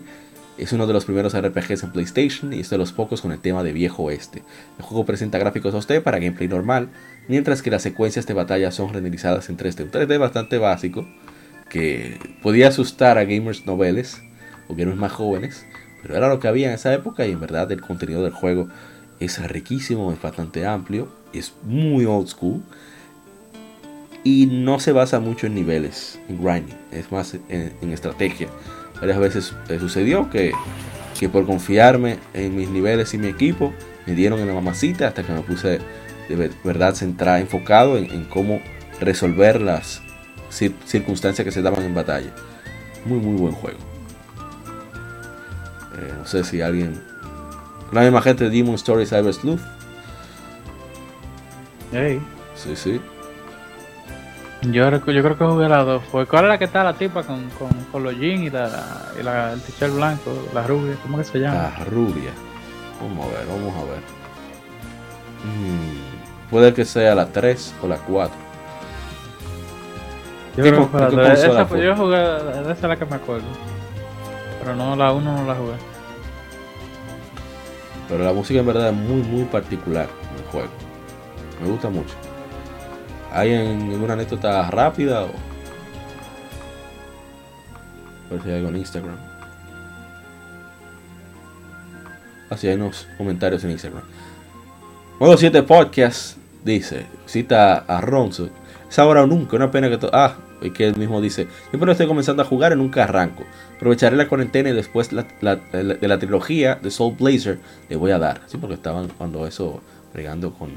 Es uno de los primeros RPGs en PlayStation y es de los pocos con el tema de viejo oeste. El juego presenta gráficos 2D para gameplay normal, mientras que las secuencias de batalla son renderizadas en 3D. Un 3D bastante básico, que podía asustar a gamers noveles o gamers más jóvenes, pero era lo que había en esa época y en verdad el contenido del juego es riquísimo, es bastante amplio, es muy old school y no se basa mucho en niveles, en grinding, es más en, en estrategia. Varias veces eh, sucedió que, que por confiarme en mis niveles y mi equipo, me dieron en la mamacita hasta que me puse de ver- verdad centrado, enfocado en, en cómo resolver las cir- circunstancias que se daban en batalla. Muy, muy buen juego. Eh, no sé si alguien... La misma gente de Demon Story Cyber Sleuth. Hey. Sí, sí. Yo, yo creo que jugué la 2. Fue, ¿Cuál es la que está la tipa con, con, con los jeans y, la, y la, el t-shirt blanco, la rubia? ¿Cómo que se llama? La rubia. Vamos a ver, vamos a ver. Mm, puede que sea la 3 o la 4. yo ¿qué creo que fue la qué dos. consola Esa, fue? fue- yo jugué, esa es la que me acuerdo. Pero no, la 1 no la jugué. Pero la música en verdad es muy, muy particular en el juego. Me gusta mucho. ¿Hay alguna anécdota rápida o.? A ver si hay algo en Instagram. Así hay unos comentarios en Instagram. Modo 7 Podcast dice: Cita a Ronzo. Es ahora o nunca, una pena que todo. Ah, y que él mismo dice: Yo pero estoy comenzando a jugar y nunca arranco. Aprovecharé la cuarentena y después de la trilogía de Soul Blazer le voy a dar. Sí, porque estaban cuando eso, bregando con,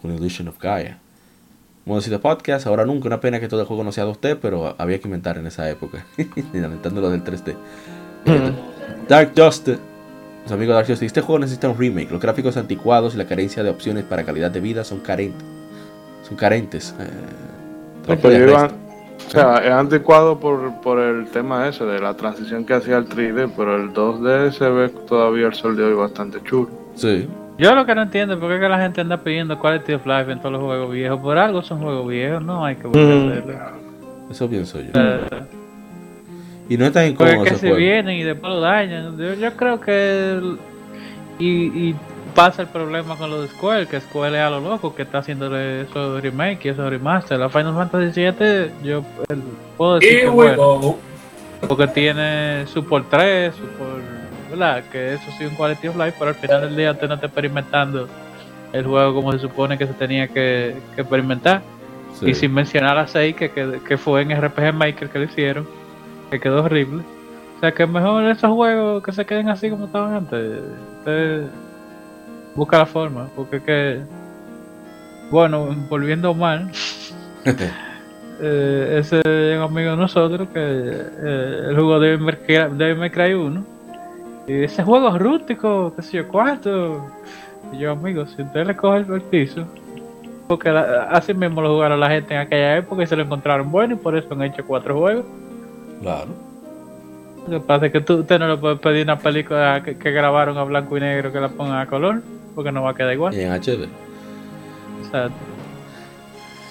con Illusion of Gaia. Modo 7 Podcast, ahora nunca, una pena que todo el juego no sea 2D, pero había que inventar en esa época. Lamentando lo del 3D. Eh, Dark Justice. Los amigos de Dark Justice, este juego necesita un remake. Los gráficos anticuados y la carencia de opciones para calidad de vida son carentes. Son carentes. Eh, o sea, es anticuado por, por el tema ese de la transición que hacía el 3D, pero el 2D se ve todavía el sol de hoy bastante chulo. Sí. Yo lo que no entiendo es por qué que la gente anda pidiendo Quality of Life en todos los juegos viejos. Por algo son juegos viejos, no hay que buscarle. Eso pienso yo. Eh, Y no es tan Porque incómodo es que ese se vienen y después lo dañan. Yo, yo creo que. el- y, y pasa el problema con lo de Square, que Square es a lo loco que está haciéndole esos remake y esos remaster. La Final Fantasy VII, yo el- puedo decir que bueno, porque tiene Support 3, Support. ¿Verdad? Que eso sí un Quality of Life, pero al final del día usted no está experimentando el juego como se supone que se tenía que, que experimentar. Sí. Y sin mencionar a 6 que, que, que fue en RPG Maker que lo hicieron, que quedó horrible. O sea que mejor esos juegos que se queden así como estaban antes. Usted busca la forma, porque que. Bueno, volviendo mal, eh, ese es un amigo de nosotros que eh, May Cry- Devil May Cry 1. Y ese juego es rústico, qué sé yo, cuánto. Y yo, amigo, si usted le coge el, el piso, porque la- así mismo lo jugaron la gente en aquella época y se lo encontraron bueno y por eso han hecho cuatro juegos. Claro. Lo que pasa es que tú, usted no le puede pedir una película que, que grabaron a blanco y negro que la pongan a color, porque no va a quedar igual. Y en HD. Exacto.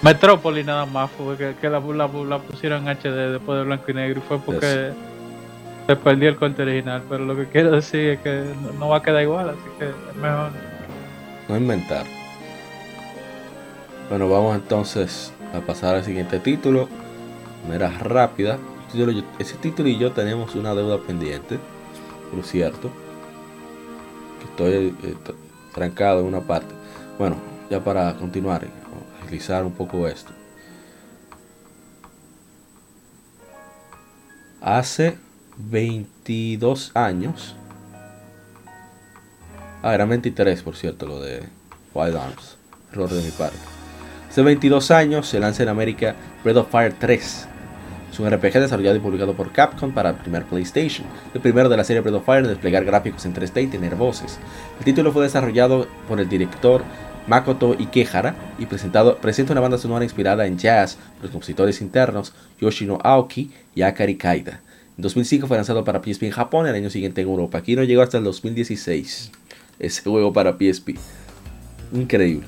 Metrópoli nada más fue que, que la, la, la pusieron en HD después de blanco y negro y fue porque se el corte original. Pero lo que quiero decir es que no, va a quedar igual, así que es mejor. No inventar. Bueno, vamos entonces a pasar al siguiente título. De manera rápida. Ese título y yo tenemos una deuda pendiente. Por cierto. Estoy trancado en una parte. Bueno, ya para continuar, agilizar un poco esto. hace 22 años. Ah, era 23, por cierto, lo de Wild Arms. Error de mi parte. Hace 22 años se lanza en América Breath of Fire 3. Es un RPG desarrollado y publicado por Capcom para el primer PlayStation. El primero de la serie Breath of Fire en desplegar gráficos en 3D y tener voces. El título fue desarrollado por el director Makoto Ikehara y presentado, presenta una banda sonora inspirada en jazz por los compositores internos Yoshino Aoki y Akari Kaida. En 2005 fue lanzado para PSP en Japón el año siguiente en Europa. Aquí no llegó hasta el 2016 ese juego para PSP. Increíble.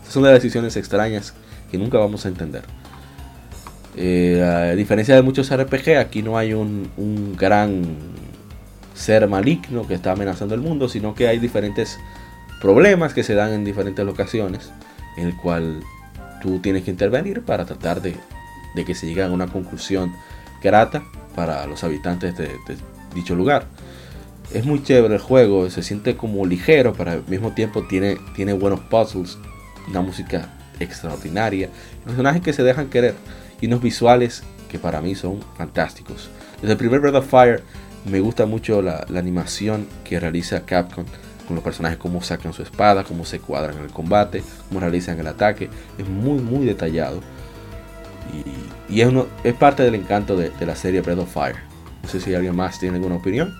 Estas son las decisiones extrañas que nunca vamos a entender. Eh, a diferencia de muchos RPG, aquí no hay un, gran ser maligno que está amenazando el mundo, sino que hay diferentes problemas que se dan en diferentes locaciones, en el cual tú tienes que intervenir para tratar de que se llegue a una conclusión grata para los habitantes de, dicho lugar. Es muy chévere el juego, se siente como ligero, pero al mismo tiempo tiene, tiene buenos puzzles, una música extraordinaria, personajes que se dejan querer y unos visuales que para mí son fantásticos. Desde el primer Breath of Fire me gusta mucho la, la animación que realiza Capcom con los personajes, cómo sacan su espada, cómo se cuadran en el combate, cómo realizan el ataque. Es muy, muy detallado. Y, y es, uno, es parte del encanto de, de, la serie Breath of Fire. No sé si alguien más tiene alguna opinión.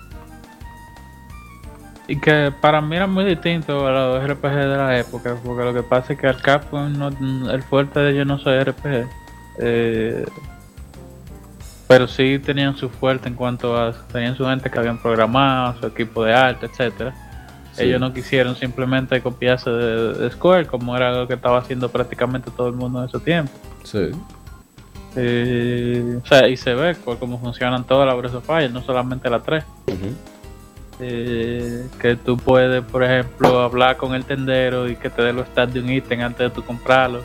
Y que para mí era muy distinto a los RPG de la época, porque lo que pasa es que al Capcom no, el fuerte de ellos no soy RPG. Eh, pero sí tenían su fuerte en cuanto a tenían su gente que habían programado, su equipo de arte, etcétera. Sí. Ellos no quisieron simplemente copiarse de, de, Square, como era lo que estaba haciendo prácticamente todo el mundo en ese tiempo. Sí. Eh, o sea, y se ve cómo funcionan todas las Breath of Fire, no solamente la 3. Uh -huh. eh, que tú puedes, por ejemplo, hablar con el tendero y que te dé los stats de un ítem antes de tú comprarlo.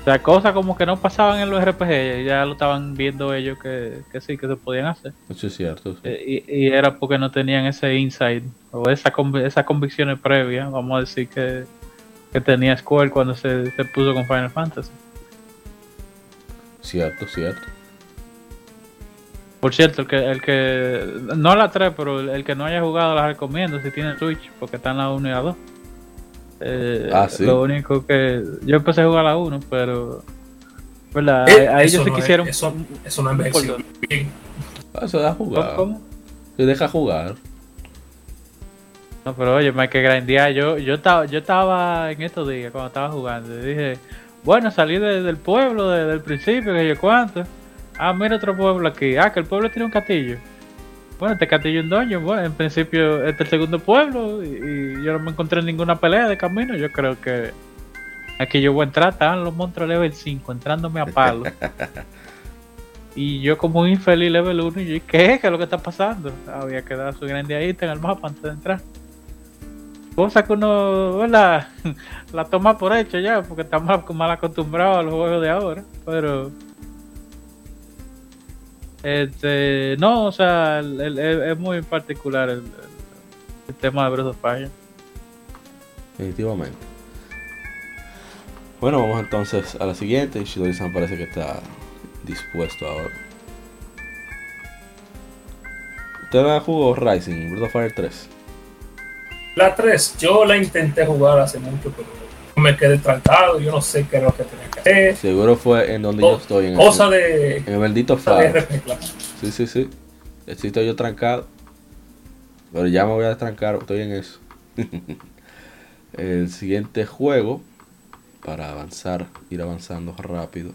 O sea, cosas como que no pasaban en los RPG, ya lo estaban viendo ellos que, que sí, que se podían hacer. Eso es cierto. Sí. Eh, y, y, era porque no tenían ese insight o esa, esas convicciones previas, vamos a decir, que, que tenía Square cuando se, se puso con Final Fantasy. Cierto, cierto. Por cierto, el que, el que no la 3, pero el, el que no haya jugado las recomiendo si tiene Switch, porque están la 1 y la 2. Eh, ah, sí. Lo único que yo empecé a jugar la 1, pero ¿verdad? Eh, a, ellos se no quisieron. Es, eso, eso no envejeció bien. Ah, eso jugar. ¿Cómo? Se deja jugar. No, pero oye, hay que grandear. Yo, yo, estaba, yo estaba en estos días cuando estaba jugando. Y dije, bueno, salí de, del pueblo desde el principio, que yo cuánto. Ah, mira otro pueblo aquí. Ah, que el pueblo tiene un castillo. Bueno, este castillo en Doño, bueno, en principio este es el segundo pueblo y, y, yo no me encontré ninguna pelea de camino. Yo creo que aquí yo voy a entrar, estaban los monstruos level 5 entrándome a palo. y yo como un infeliz level 1 y yo, ¿qué? ¿Qué es lo que está pasando? Había que dar su grandeadita en el mapa antes de entrar. Cosa que uno la, la toma por hecho ya, porque estamos mal acostumbrados a los juegos de ahora. Pero este, no, o sea, es muy particular el, tema de Breath of Fire. Definitivamente. Bueno, vamos entonces a la siguiente. Shidori-san parece que está dispuesto ahora. ¿Usted jugó Rising, Breath of Fire 3? La 3, yo la intenté jugar hace mucho, pero me quedé trancado, yo no sé qué es lo que tenía que hacer. Seguro fue en donde yo estoy. En cosa el, de. En el bendito faro. Sí, sí, sí. Estoy yo trancado. Pero ya me voy a destrancar, estoy en eso. el siguiente juego, para avanzar, ir avanzando rápido.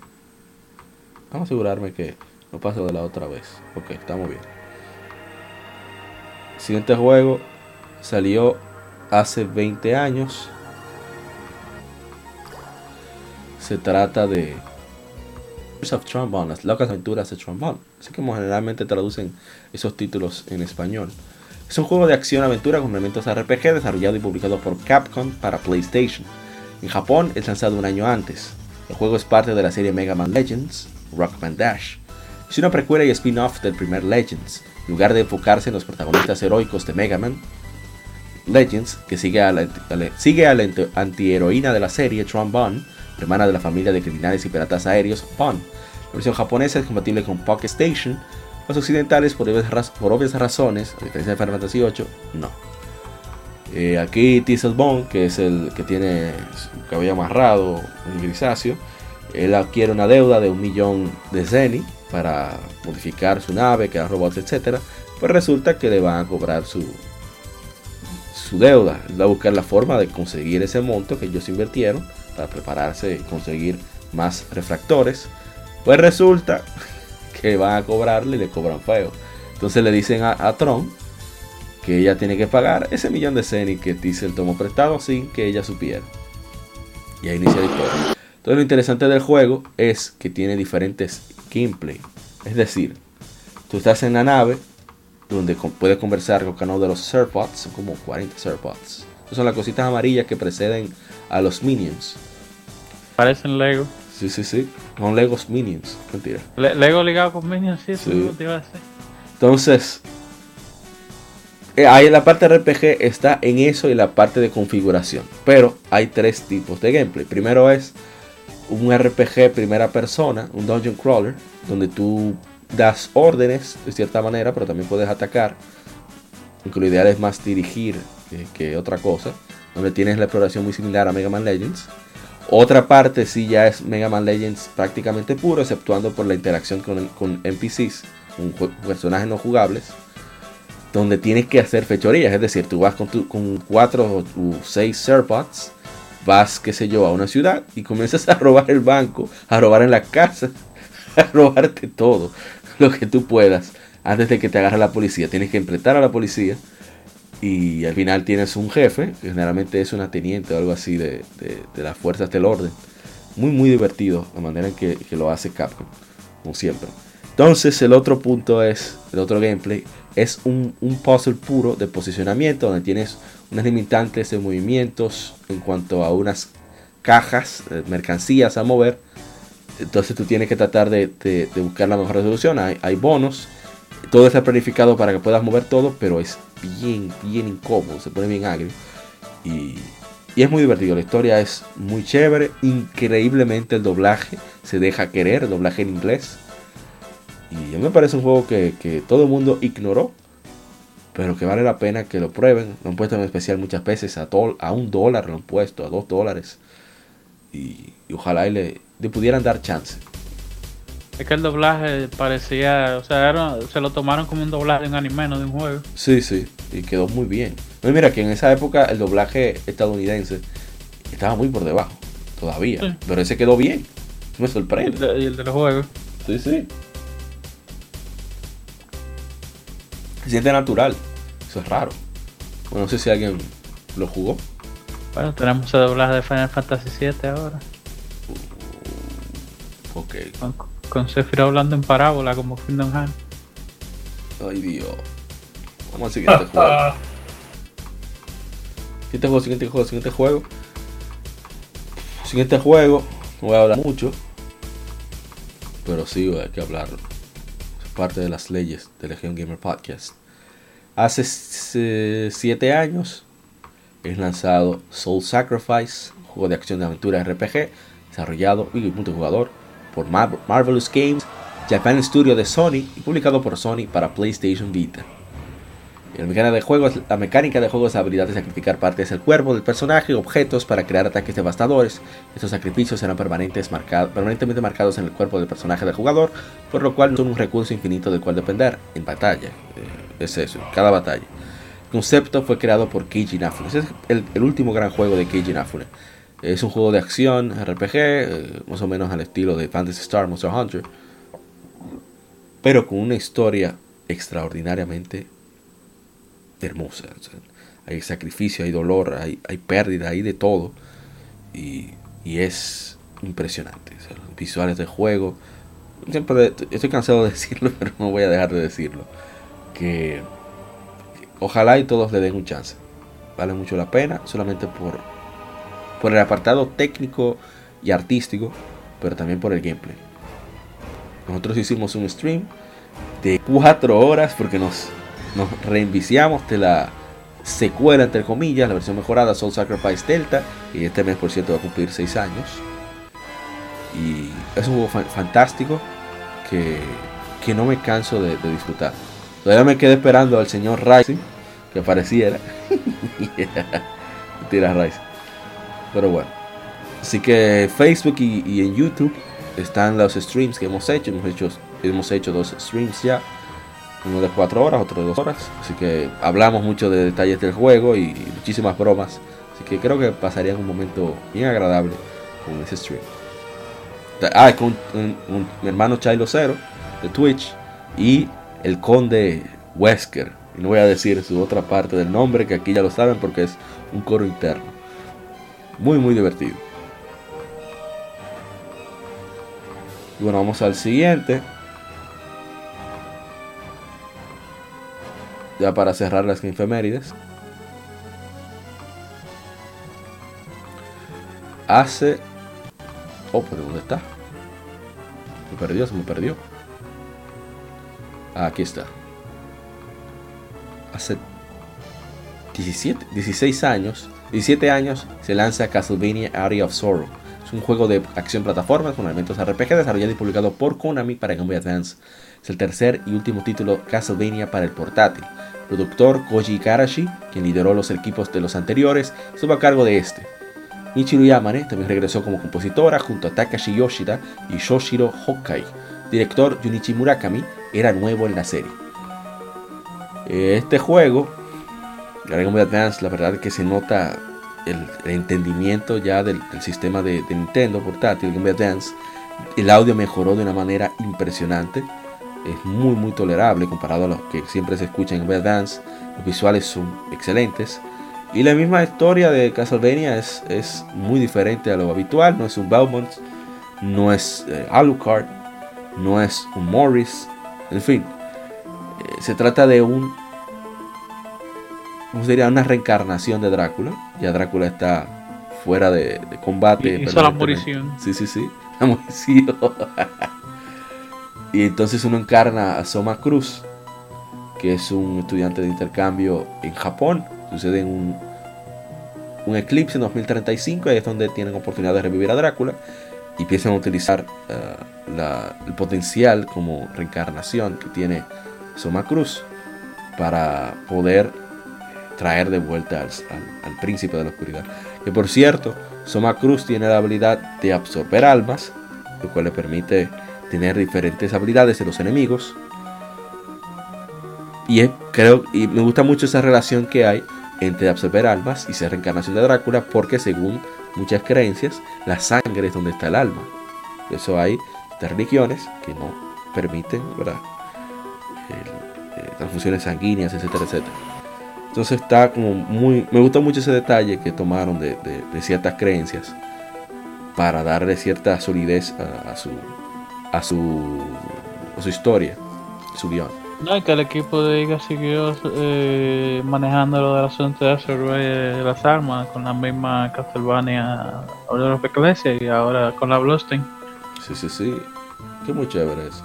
Vamos a asegurarme que no pase de la otra vez. Ok, estamos bien. El siguiente juego salió hace 20 años se trata de of Trombone, las locas aventuras de Trombone, así como generalmente traducen esos títulos en español. Es un juego de acción-aventura con elementos RPG desarrollado y publicado por Capcom para PlayStation. En Japón es lanzado un año antes. El juego es parte de la serie Mega Man Legends, Rockman Dash. Es una precuela y spin-off del primer Legends. En lugar de enfocarse en los protagonistas heroicos de Mega Man, Legends, que sigue a la, sigue a la antiheroína de la serie, Trombone, hermana de la familia de criminales y piratas aéreos, Pon. versión japonesa es compatible con Pocket Station. Los occidentales, por obvias, razones, a diferencia de Final Fantasy VIII, no. Eh, aquí Bone, que es el que tiene su cabello amarrado, un grisáceo, él adquiere una deuda de un millón de Zeni para modificar su nave, crear robots, etc. Pues resulta que le van a cobrar su, su deuda. Va a buscar la forma de conseguir ese monto que ellos invirtieron para prepararse y conseguir más refractores. Pues resulta que van a cobrarle y le cobran feo. Entonces le dicen a, Tron que ella tiene que pagar ese millón de Zeni que Diesel tomó prestado sin que ella supiera. Y ahí inicia la historia. Entonces lo interesante del juego es que tiene diferentes gameplay. Es decir, tú estás en la nave donde puedes conversar con cada uno de los Serpods, son como 40 Serpods. Son las cositas amarillas que preceden a los Minions. Parecen Lego. Sí, sí, sí. Son Legos Minions. Mentira. Le- Lego ligado con Minions, sí, eso Sí. te iba a decir. Entonces, eh, ahí en la parte RPG está en eso y la parte de configuración. Pero hay tres tipos de gameplay. Primero es un RPG primera persona, un dungeon crawler, donde tú das órdenes de cierta manera, pero también puedes atacar. Aunque lo ideal es más dirigir que, otra cosa. Donde tienes la exploración muy similar a Mega Man Legends. Otra parte sí ya es Mega Man Legends prácticamente puro, exceptuando por la interacción con, NPCs, con personajes no jugables, donde tienes que hacer fechorías, es decir, tú vas con, tu, con cuatro o seis Serpods, vas, qué sé yo, a una ciudad y comienzas a robar el banco, a robar en la casa, a robarte todo lo que tú puedas antes de que te agarre la policía. Tienes que enfrentar a la policía y al final tienes un jefe, que generalmente es una teniente o algo así de, de- de las fuerzas del orden. Muy, muy divertido la manera en que, que lo hace Capcom, como siempre. Entonces, el otro punto es, el otro gameplay, es un, un puzzle puro de posicionamiento, donde tienes unas limitantes de movimientos en cuanto a unas cajas, eh, mercancías a mover. Entonces tú tienes que tratar de, buscar la mejor resolución. Hay, bonos. Todo está planificado para que puedas mover todo, pero es bien, bien incómodo. Se pone bien agrio. Y, y es muy divertido. La historia es muy chévere. Increíblemente el doblaje se deja querer. El doblaje en inglés. Y a mí me parece un juego que, todo el mundo ignoró. Pero que vale la pena que lo prueben. Lo han puesto en especial muchas veces. A un dólar lo han puesto. A dos dólares. Y, y ojalá y le, le pudieran dar chance. Es que el doblaje parecía, o sea, era- se lo tomaron como un doblaje de un anime, no de un juego. Sí, sí, y quedó muy bien. No, y mira que en esa época el doblaje estadounidense estaba muy por debajo, todavía. Sí. Pero ese quedó bien. Me Y el sorprende. de, y el de los juegos. Sí, sí. Se siente natural. Eso es raro. Bueno, no sé si alguien lo jugó. Bueno, tenemos el doblaje de Final Fantasy VII ahora. Ok. Con, con hablando en parábola como Kingdom Hearts. Ay, Dios. Vamos al siguiente juego. Siguiente juego, siguiente juego, siguiente juego. Siguiente juego. No voy a hablar mucho. Pero sí hay que hablarlo. Es parte de las leyes de Legion Gamer Podcast. Hace 7 años es lanzado Soul Sacrifice, juego de acción de aventura RPG, desarrollado y multijugador por Mar- Marvelous Games, Japan Studio de Sony y publicado por Sony para PlayStation Vita. La mecánica de juego, es- la mecánica de juego es la habilidad de sacrificar partes del cuerpo del personaje y objetos para crear ataques devastadores. Estos sacrificios serán permanentes permanentemente marcados en el cuerpo del personaje del jugador, por lo cual son un recurso infinito del cual depender en batalla. Eh, es eso, cada batalla. El concepto fue creado por Keiji Inafune. Ese es el, el último gran juego de Keiji Inafune. Es un juego de acción, RPG, eh, más o menos al estilo de Fantasy Star Monster Hunter, pero con una historia extraordinariamente hermosa. hay sacrificio, hay dolor, hay, hay pérdida, hay de todo. Y, y es impresionante. los visuales del juego. Siempre estoy cansado de decirlo, pero no voy a dejar de decirlo. Que ojalá y todos le den un chance. Vale mucho la pena, solamente por, por el apartado técnico y artístico, pero también por el gameplay. Nosotros hicimos un stream de 4 horas porque nos, nos reinviciamos de la secuela, entre comillas, la versión mejorada Soul Sacrifice Delta. Y este mes, por cierto, va a cumplir 6 años. Y es un juego fa- fantástico. que, que no me canso de, de disfrutar. Todavía me quedé esperando al señor Rising que apareciera. Tira Rising. Pero bueno. Así que Facebook y, en YouTube están los streams que hemos hecho. Hemos hecho, hemos hecho dos streams ya. Uno de 4 horas, otro de 2 horas. Así que hablamos mucho de detalles del juego y muchísimas bromas. Así que creo que pasarían un momento bien agradable con ese stream. Ah, con mi hermano Chilo Cero de Twitch y el conde Wesker. Y no voy a decir su otra parte del nombre, que aquí ya lo saben porque es un coro interno. Muy, muy divertido. Y bueno, vamos al siguiente. Ya para cerrar las infemérides. Hace. Oh, pero ¿dónde está? Me perdió, se me perdió. Ah, aquí está. Hace 17, 16 años, 17 años se lanza Castlevania Area of Sorrow. Es un juego de acción plataformas con elementos RPG desarrollado y publicado por Konami para Game Boy Advance. Es el tercer y último título Castlevania para el portátil. Productor Koji Igarashi, quien lideró los equipos de los anteriores, estuvo a cargo de este. Michiru Yamane también regresó como compositora junto a Takashi Yoshida y Shoshiro Hokai. Director Junichi Murakami era nuevo en la serie. Este juego, la Game Advance, la verdad que se nota el, entendimiento ya del, sistema de, Nintendo portátil, Game Boy Advance. El audio mejoró de una manera impresionante. Es muy muy tolerable comparado a lo que siempre se escucha en Game Boy Advance. Los visuales son excelentes. Y la misma historia de Castlevania es, es muy diferente a lo habitual. No es un Belmont, no es eh, Alucard, no es un Morris. En fin, eh, se trata de un. ¿Cómo sería? Una reencarnación de Drácula. Ya Drácula está fuera de, de combate. Hizo la morición. Sí, sí, sí. La morición. y entonces uno encarna a Soma Cruz, que es un estudiante de intercambio en Japón. Sucede en un, un eclipse en 2035, ahí es donde tienen oportunidad de revivir a Drácula y empiezan a utilizar eh, la- el potencial como reencarnación que tiene Soma Cruz para poder traer de vuelta al, al- príncipe de la oscuridad. Que por cierto, Soma Cruz tiene la habilidad de absorber almas, lo cual le permite tener diferentes habilidades de los enemigos. Y es- creo y me gusta mucho esa relación que hay entre absorber almas y ser reencarnación de Drácula, porque según muchas creencias, la sangre es donde está el alma. Por eso hay religiones que no permiten, ¿verdad? Eh, sanguíneas, etcétera, etcétera. Entonces está como muy... Me gusta mucho ese detalle que tomaron de, de- de ciertas creencias para darle cierta solidez a, a su, a, su, a su historia, su guion. No, y que el equipo de IGA siguió eh, manejando lo del asunto de las armas con la misma Castlevania Order of Ecclesia y ahora con la Bloodstained. Sí, sí, sí. Qué muy chévere eso.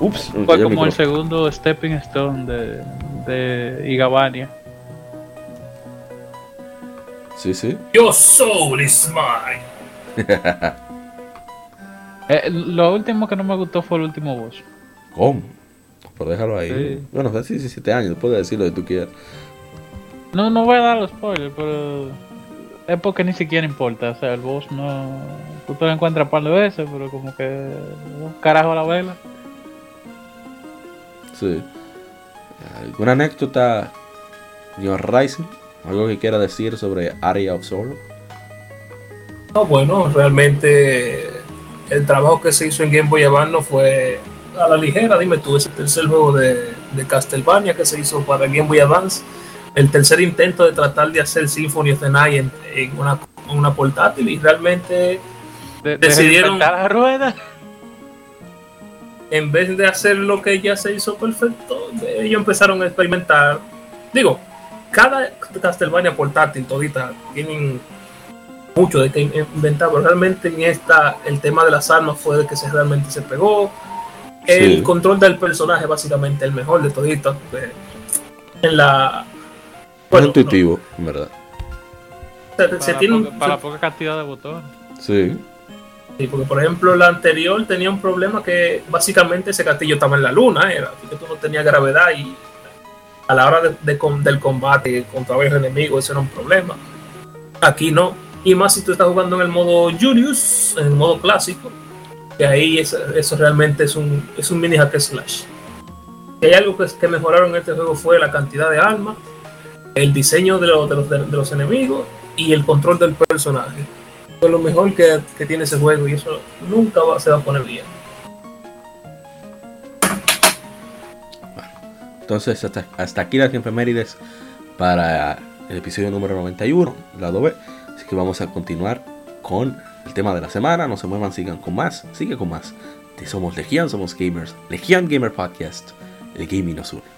Ups, Fue como el segundo stepping stone de, de Igavania. Sí, sí. Your soul is mine. Eh, lo último que no me gustó fue el último boss. ¿Cómo? Pero déjalo ahí. Sí. Bueno, hace 17 años, puedes decir lo que tú quieras. No, no voy a dar los spoilers, pero es porque ni siquiera importa. O sea, el boss no. Tú te lo encuentras un par de veces, pero como que. Un carajo a la vela. Sí. ¿Alguna anécdota, señor Rising? ¿Algo que quiera decir sobre Area of Sorrow? No, bueno, realmente el trabajo que se hizo en Game Boy Advance no fue a la ligera. Dime tú, es el tercer juego de, de Castlevania que se hizo para Game Boy Advance. El tercer intento de tratar de hacer Symphony of the Night en, en una, en una portátil y realmente De, de Decidieron- la rueda. En vez de hacer lo que ya se hizo perfecto, ellos empezaron a experimentar. Digo, cada Castlevania portátil, todita, tienen mucho de que inventar, pero realmente en esta, el tema de las armas fue el que se realmente se pegó. El Sí. control del personaje, básicamente, el mejor de toditos. eh, En la. Es Bueno, intuitivo, en verdad. se, se Para, tiene un- para poca cantidad de botones. Sí. Porque por ejemplo la anterior tenía un problema que básicamente ese castillo estaba en la luna, era, así que tú no tenías gravedad y a la hora de, del combate contra varios enemigos eso era un problema. Aquí no. Y más si tú estás jugando en el modo Julius, en el modo clásico, que ahí eso, eso realmente es un, es un mini hack slash. Hay algo que, que mejoraron en este juego fue la cantidad de armas, el diseño de, los- de los, de los enemigos y el control del personaje. Fue lo mejor que, que tiene ese juego y eso nunca se va a poner bien. Entonces, hasta, hasta aquí las efemérides para el episodio número 91, lado B. Así que vamos a continuar con el tema de la semana. No se muevan, sigan con más. Sigue con más. De Somos Legión, somos gamers. Legión Gamer Podcast. El gaming nos une.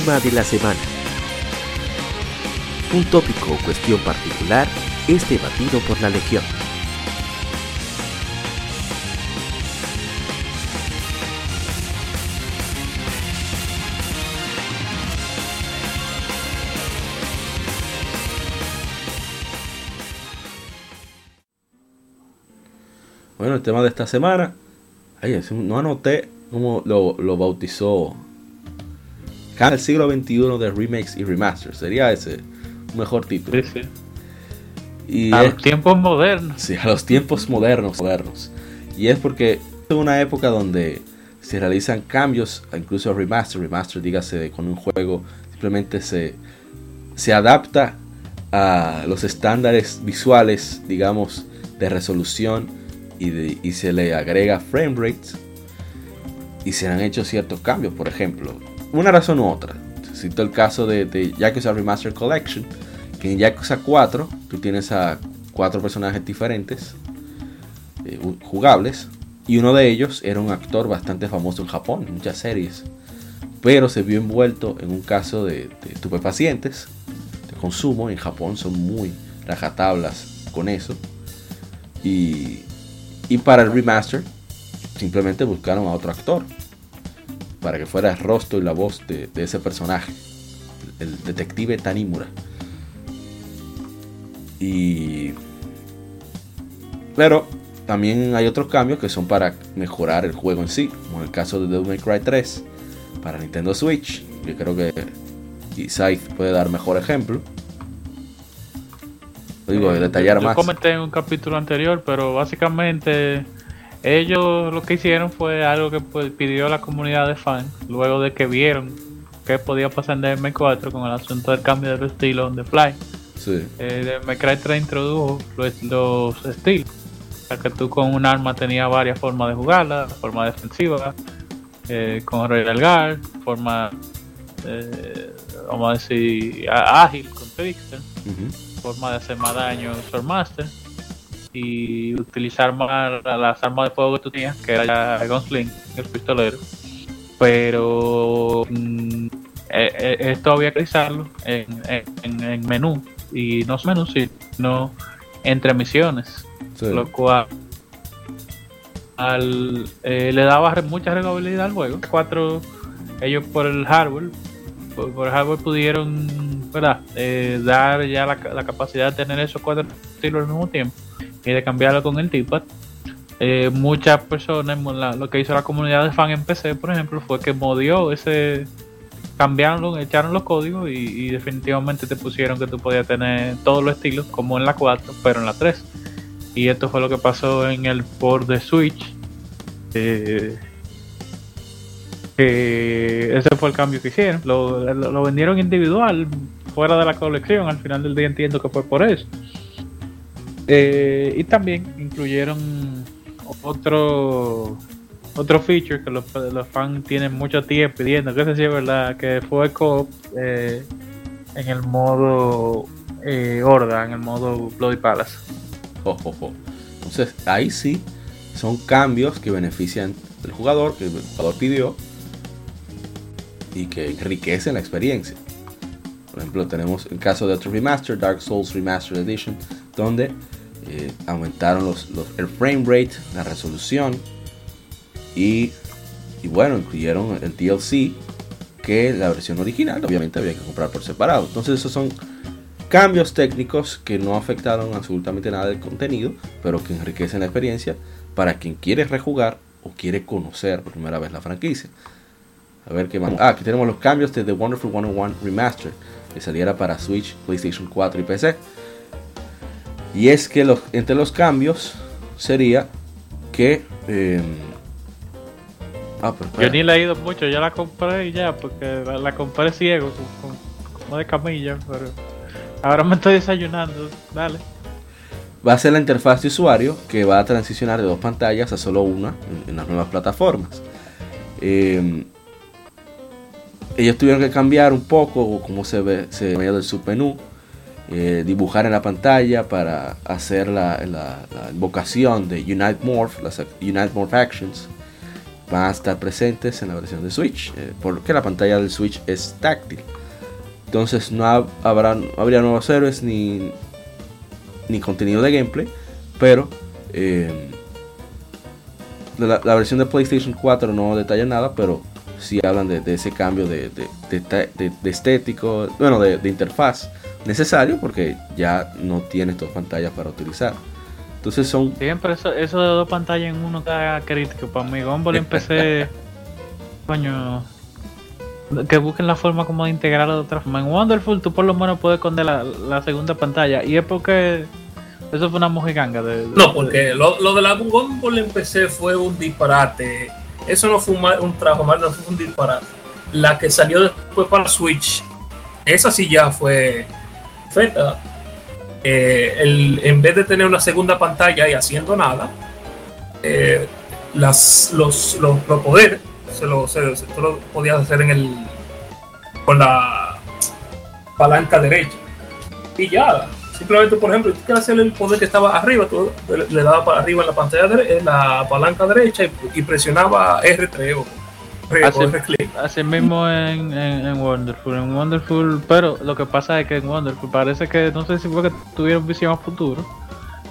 Tema de la semana. Un tópico o cuestión particular es debatido por la Legión. Bueno, el tema de esta semana. Ay, no anoté cómo lo, lo bautizó. El siglo XXI de remakes y remasters. Sería ese mejor título. Sí, sí. Y A es- los tiempos modernos. Sí, a los tiempos modernos, modernos. Y es porque es una época donde se realizan cambios, incluso remaster, remaster, dígase, con un juego simplemente se, se adapta a los estándares visuales, digamos, de resolución y, de- y se le agrega frame rates y se han hecho ciertos cambios, por ejemplo. Una razón u otra. Cito el caso de, de Yakuza Remaster Collection, que en Yakuza 4 tú tienes a cuatro personajes diferentes, eh, jugables, y uno de ellos era un actor bastante famoso en Japón, en muchas series, pero se vio envuelto en un caso de, de estupefacientes, de consumo, en Japón son muy rajatablas con eso, y, y para el remaster simplemente buscaron a otro actor, para que fuera el rostro y la voz de, de ese personaje, el detective Tanimura. Y. Pero también hay otros cambios que son para mejorar el juego en sí, como en el caso de Devil May Cry 3 para Nintendo Switch. Yo creo que Scythe puede dar mejor ejemplo. Lo digo, Eh, detallar yo, yo más. comenté en un capítulo anterior, pero básicamente ellos lo que hicieron fue algo que pues, pidió la comunidad de fans luego de que vieron qué podía pasar en Devil May 4 con el asunto del cambio del estilo on the fly. Sí, Eh, Cry 3 introdujo los, los estilos. O sea, que tú con un arma tenías varias formas de jugarla, forma defensiva, eh, con Royal Guard, forma, eh, vamos a decir, ágil con Trickster. forma de hacer más daño en Swordmaster y utilizar más las armas de fuego que tú tenías, que era ya el Gunsling, el pistolero. Pero mm, eh, eh, esto había que realizarlo en, en, en menú, y no menú, sino entre misiones, Sí. lo cual al, eh, le daba mucha rejugabilidad al juego. Cuatro, ellos por el hardware, por, por el hardware pudieron ¿verdad? Eh, dar ya la, la capacidad de tener esos cuatro estilos al mismo tiempo y de cambiarlo con el T-Pad. Eh, muchas personas, lo que hizo la comunidad de fan en PC, por ejemplo, fue que modió ese, cambiaron, echaron los códigos y, definitivamente te pusieron que tú podías tener todos los estilos como en la 4, pero en la 3. Y esto fue lo que pasó en el port de Switch. eh, ese fue el cambio que hicieron. Lo- lo vendieron individual, fuera de la colección. Al final del día entiendo que fue por eso. Eh, y también incluyeron otro otro feature que los, los fans tienen mucho tiempo pidiendo, que sé si es verdad, que fue eh, en el modo eh, en el modo Bloody Palace. Jo. Entonces, ahí sí son cambios que benefician al jugador, que el jugador pidió y que enriquecen la experiencia. Por ejemplo, tenemos el caso de otro remaster, Dark Souls Remastered Edition, donde eh, aumentaron los, los- el frame rate, la resolución y, y bueno, incluyeron el DLC que la versión original obviamente había que comprar por separado. Entonces, esos son cambios técnicos que no afectaron absolutamente nada del contenido, pero que enriquecen la experiencia para quien quiere rejugar o quiere conocer por primera vez la franquicia. A ver qué más. Ah, aquí tenemos los cambios de The Wonderful 101 Remastered, que saliera para Switch, PlayStation 4 y PC. Y es que los, entre los cambios sería que. eh, ah, pero Yo ni la he ido mucho, ya la compré y ya, porque la, la compré ciego, con- con- como de camilla, pero ahora me estoy desayunando, dale. va a ser la interfaz de usuario que va a transicionar de dos pantallas a solo una en, en las nuevas plataformas. Eh, ellos tuvieron que cambiar un poco cómo se ve se ve del submenú, eh, dibujar en la pantalla para hacer la, la- invocación de Unite Morph, las Unite Morph Actions van a estar presentes en la versión de Switch, eh, porque la pantalla del Switch es táctil. Entonces no hab- habrá, habría nuevos héroes ni, ni contenido de gameplay, pero eh, la, versión de PlayStation 4 no detalla nada, pero sí hablan de, ese cambio de, de- estético, bueno, de interfaz necesario porque ya no tienes dos pantallas para utilizar. Entonces son Siempre eso, eso de dos pantallas en uno está crítico para mí. Gumball empecé, coño, que busquen la forma como de integrarlo de otra forma. En Wonderful tú por lo menos puedes esconder la, la segunda pantalla y es porque eso fue una mojiganga de, de- No, porque lo, lo de la Gumball en PC fue un disparate. Eso no fue un, mal- un trabajo mal, no fue un disparate. La que salió después para Switch, esa sí ya fue Eh, en vez de tener una segunda pantalla y haciendo nada, eh, los, los, los poderes se lo, se, lo podías hacer en el con la palanca derecha. Y ya, simplemente, por ejemplo, tú quieres hacer el poder que estaba arriba, tú le, le dabas para arriba en la pantalla, en la palanca derecha y, y presionaba R3 o, Así-. Así mismo en, en, en Wonderful, en Wonderful, pero lo que pasa es que en Wonderful parece que, no sé si fue que tuvieron visión a futuro,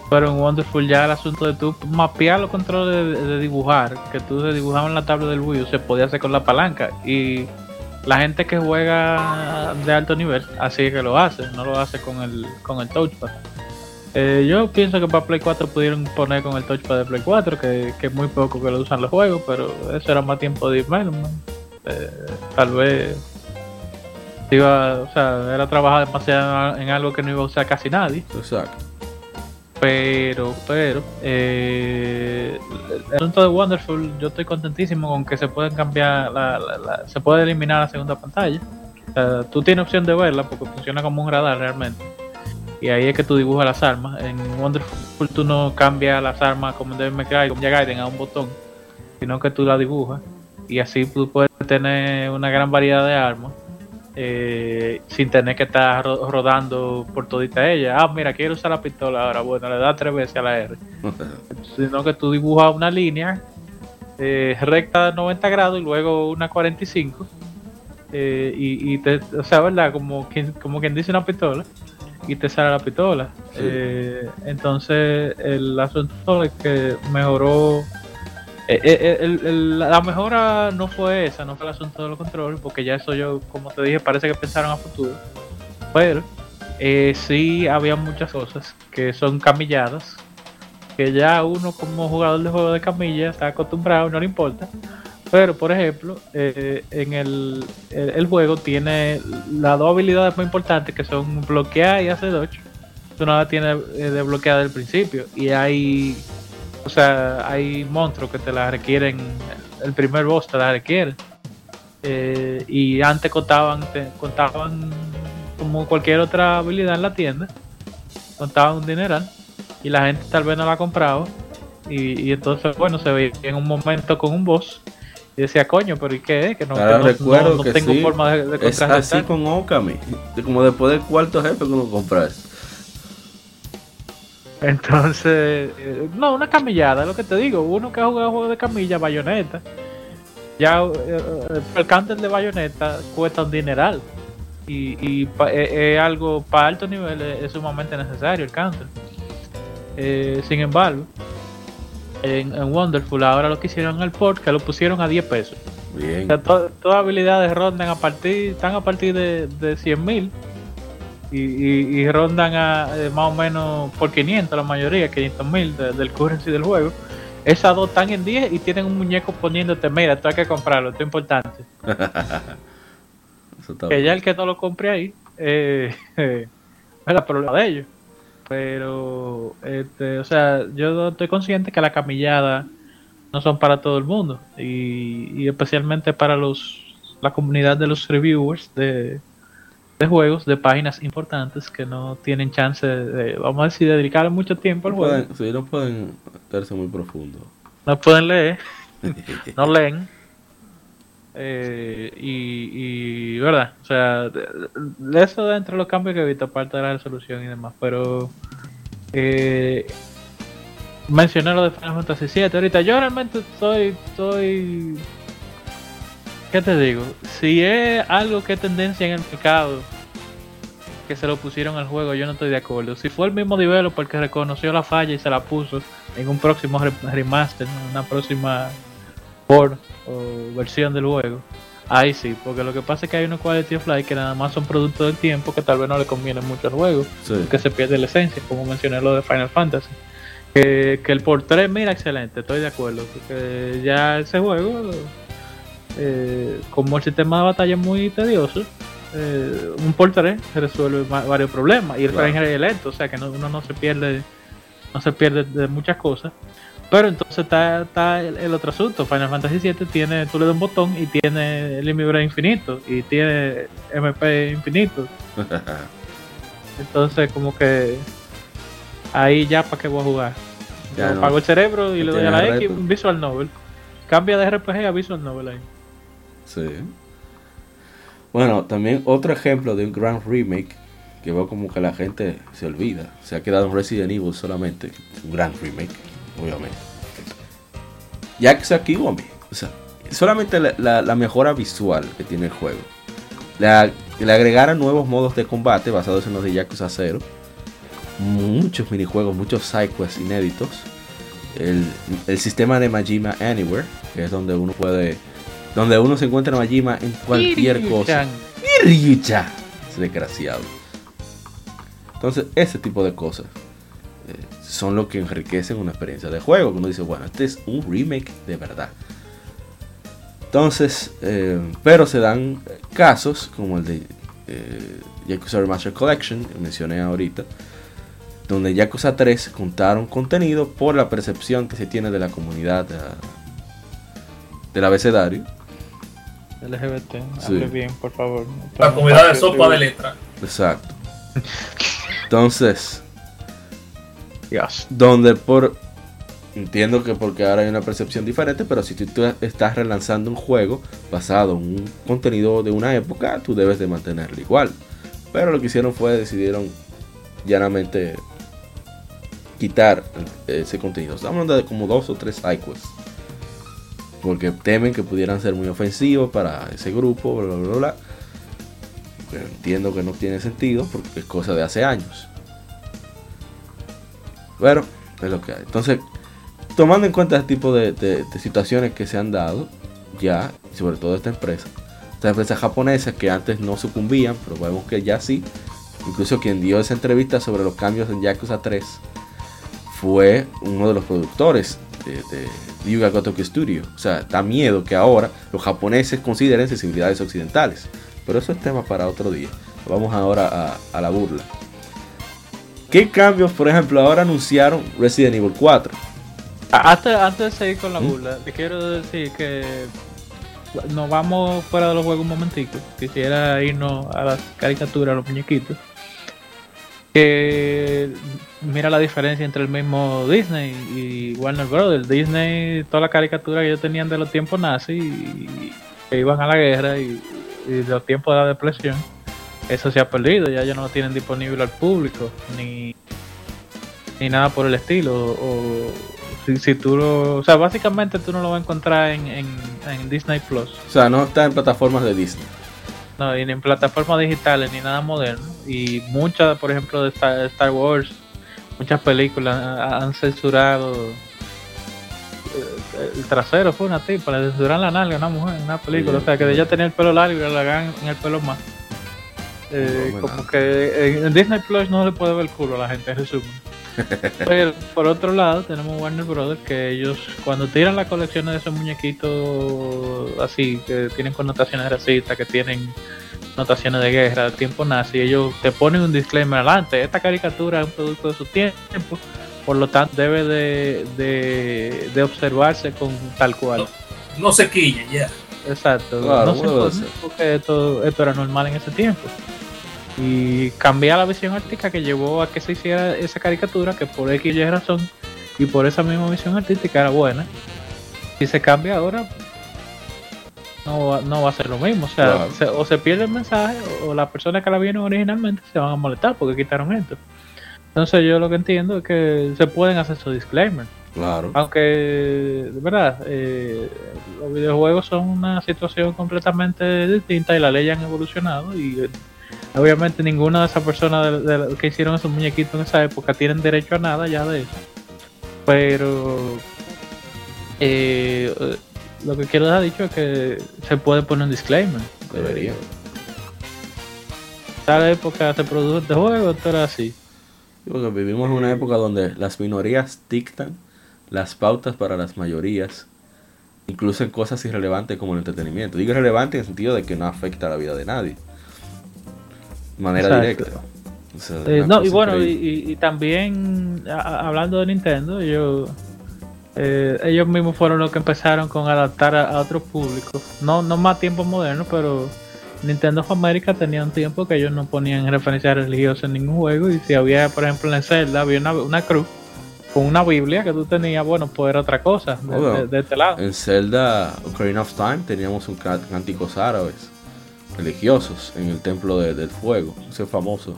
pero en Wonderful ya el asunto de tú mapear los controles de, de dibujar, que tú se dibujaba en la tabla del Wii U, se podía hacer con la palanca y la gente que juega de alto nivel, así que lo hace, no lo hace con el, con el touchpad. Eh, yo pienso que para Play 4 pudieron poner con el touchpad de Play 4, que, que es muy poco que lo usan los juegos, pero eso era más tiempo de development. Eh, tal vez iba, o sea, era trabajar demasiado en algo que no iba a usar casi nadie. exacto. Pero, pero, eh, el asunto de Wonderful, yo estoy contentísimo con que se pueden cambiar, la, la- la- se puede eliminar la segunda pantalla. Tú tienes opción de verla porque funciona como un radar realmente. Y ahí es que tú dibujas las armas. En Wonderful tú no cambias las armas como en Devil May Cry, como ya Gaiden a un botón, sino que tú las dibujas. Y así tú puedes tener una gran variedad de armas. eh, sin tener que estar ro- rodando por todita ella. Ah, mira, quiero usar la pistola ahora. Bueno, le da tres veces a la R. Sino que tú dibujas una línea eh, recta de 90 grados y luego una 45. eh, y, y te, o sea, ¿verdad? Como quien, como quien dice una pistola. Y te sale la pistola. Sí. Eh, entonces, el asunto es que mejoró. eh, eh, el- el- la mejora no fue esa, no fue el asunto de los controles, porque ya eso yo, como te dije, parece que pensaron a futuro. Pero eh, sí había muchas cosas que son camilladas, que ya uno como jugador de juego de camilla está acostumbrado, no le importa. Pero, por ejemplo, eh, en el, el, juego tiene las dos habilidades más importantes que son bloquear y hacer dodge. Tú no la tienes eh, desbloqueada del principio. Y hay, o sea, hay monstruos que te la requieren, el primer boss te la requiere. Eh, y antes contaban, contaban como cualquier otra habilidad en la tienda, contaban un dineral y la gente tal vez no la compraba. Y, y entonces, bueno, se veía en un momento con un boss y decía, coño, pero ¿y qué es? Que no, que Ahora no- recuerdo no- que tengo sí, forma de, de Es así contrarrestar". con Okami. Como después del cuarto jefe que uno compra eso. Entonces, eh, no, una camillada, es lo que te digo. Uno que ha jugado juegos de camilla, bayoneta. Ya eh, eh, el counter de bayoneta cuesta un dineral. Y, es algo para alto nivel, es, es sumamente necesario el counter. Eh, sin embargo, en, en Wonderful ahora lo que hicieron en el port, que lo pusieron a 10 pesos. Bien. O sea, to- todas habilidades rondan a partir, están a partir de, de 100 mil y, y- y rondan a eh, más o menos por 500 la mayoría, 500 mil del currency del juego. Esas dos están en 10 y tienen un muñeco poniéndote, mira, esto hay que comprarlo, esto es importante. Eso está Que bien. ya el que no lo compre ahí, eh, es el problema de ellos. Pero, este, o sea, yo estoy consciente que la camillada no son para todo el mundo y, y especialmente para los la comunidad de los reviewers de, de juegos de páginas importantes que no tienen chance de, vamos a decir, de dedicarle mucho tiempo al No juego. pueden, sí, no pueden verse muy profundo. No pueden leer, no leen. Eh, y, ¿verdad? O sea, eso de entre los cambios que he visto, aparte de la resolución y demás, pero eh, mencioné lo de Final Fantasy VII. Ahorita yo realmente estoy, estoy, ¿qué te digo? Si es algo que es tendencia en el mercado, que se lo pusieron al juego, yo no estoy de acuerdo. Si fue el mismo developer que reconoció la falla y se la puso en un próximo re- remaster, ¿no? una próxima port o versión del juego, ahí sí, porque lo que pasa es que hay unos quality of life que nada más son producto del tiempo que tal vez no le conviene mucho al juego Sí. que se pierde la esencia, como mencioné lo de Final Fantasy. Que, que el por 3, mira, excelente, estoy de acuerdo. Porque ya ese juego, eh, como el sistema de batalla es muy tedioso, eh, un por 3 resuelve varios problemas. Y el Claro. es lento, o sea que no- uno no se pierde no se pierde de muchas cosas. Pero entonces está, está el, el otro asunto. Final Fantasy VII tiene, tú le das un botón y tiene Limit Break infinito y tiene MP infinito. Entonces, como que ahí ya para qué voy a jugar. Ya no. apago el cerebro y No le doy a la X, un Visual Novel. Cambia de RPG a Visual Novel ahí. Sí. Bueno, también otro ejemplo de un gran remake que veo como que la gente se olvida. Se ha quedado en Resident Evil solamente. Un gran remake, obviamente. Yakuza Kiwami. O sea, solamente la, la- la mejora visual que tiene el juego. Le, le agregaron nuevos modos de combate basados en los de Yakuza 0. Muchos minijuegos, muchos sidequests inéditos. El, el sistema de Majima Anywhere, que es donde uno puede donde uno se encuentra Majima en cualquier cosa. Kiryu-chan. Y Ryucha, ese desgraciado. Entonces, ese tipo de cosas son lo que enriquecen una experiencia de juego. Que uno dice, bueno, este es un remake de verdad. Entonces, eh, pero se dan eh, casos como el de eh, Yakuza Remaster Collection, que mencioné ahorita, donde Yakuza 3 contaron contenido por la percepción que se tiene de la comunidad ah, del abecedario. LGBT, Sí. hable bien, por favor. La comunidad de sopa de letra. Exacto. Entonces, Donde por entiendo que porque ahora hay una percepción diferente, pero si tú, estás relanzando un juego basado en un contenido de una época, tú debes de mantenerlo igual. Pero lo que hicieron fue decidieron llanamente quitar ese contenido. Estamos hablando de como dos o tres sidequests. Porque temen que pudieran ser muy ofensivos para ese grupo, bla, bla, bla. Pero entiendo que no tiene sentido porque es cosa de hace años. Bueno, es lo que hay. Entonces, tomando en cuenta este tipo de, de- de situaciones que se han dado, ya, sobre todo esta empresa, esta empresa japonesa que antes no sucumbían, pero vemos que ya sí. Incluso quien dio esa entrevista sobre los cambios en Yakuza 3 fue uno de los productores de, de Ryuga Gotoku Studio. O sea, da miedo que ahora los japoneses consideren sensibilidades occidentales. Pero eso es tema para otro día. Vamos ahora a la burla. ¿Qué cambios, por ejemplo, ahora anunciaron Resident Evil 4? A- Antes, antes de seguir con la ¿Mm? burla, te quiero decir que nos vamos fuera de los juegos un momentico. Quisiera irnos a las caricaturas, a los muñequitos. Que mira la diferencia entre el mismo Disney y Warner Brothers. Disney, toda la caricatura que ellos tenían de los tiempos nazis y que iban a la guerra y, y de los tiempos de la depresión, eso se ha perdido. Ya ellos no lo tienen disponible al público ni ni nada por el estilo. O si, si tú lo. O sea, básicamente tú no lo vas a encontrar en, en, en Disney Plus. O sea, no está en plataformas de Disney. No, y ni en plataformas digitales ni nada moderno. Y muchas, por ejemplo, de Star, Star Wars, muchas películas ha- han censurado. eh, El trasero fue una tipa, le censuraron la nalga a una mujer en una película. O sea, que de ella tenía el pelo largo y le hagan en el pelo más. Eh, No, como que en en Disney Plus no le puede ver el culo a la gente, en resumen. Pero por otro lado tenemos Warner Brothers que ellos cuando tiran las colecciones de esos muñequitos así, que tienen connotaciones racistas, que tienen notaciones de guerra, de tiempo nazi, ellos te ponen un disclaimer adelante, esta caricatura es un producto de su tiempo, por lo tanto debe de, de, de observarse con tal cual. No se quille, ya. Exacto, Claro, no se porque esto, esto era normal en ese tiempo. Y cambiar la visión artística que llevó a que se hiciera esa caricatura, que por X y razón, y por esa misma visión artística era buena. Si se cambia ahora, no va, no va a ser lo mismo. O sea, Claro. se- o se pierde el mensaje, o las personas que la vieron originalmente se van a molestar porque quitaron esto. Entonces yo lo que entiendo es que se pueden hacer esos disclaimers. Claro. Aunque, de verdad, eh, los videojuegos son una situación completamente distinta y las leyes han evolucionado y obviamente ninguna de esas personas de- de la- que hicieron esos muñequitos en esa época tienen derecho a nada ya de eso. Pero eh, lo que quiero dejar dicho es que se puede poner un disclaimer. Debería. Tal época se produjo este juego, esto era así. Porque vivimos en una época donde las minorías dictan las pautas para las mayorías, incluso en cosas irrelevantes como el entretenimiento. Digo irrelevante en el sentido de que no afecta a la vida de nadie. Manera Exacto. directa. O sea, Eh, no, y bueno, y, increíble. y- y también a- hablando de Nintendo, ellos, eh, ellos mismos fueron los que empezaron con adaptar a, a otros públicos. No, no más tiempos modernos, pero Nintendo of America tenía un tiempo que ellos no ponían referencias religiosas en ningún juego. Y si había, por ejemplo, en Zelda, había una, una cruz con una Biblia que tú tenías, bueno, pues era otra cosa de, Bueno, de- de este lado. En Zelda Ocarina of Time teníamos un cánticos árabes religiosos en el templo de- del fuego, ese famoso.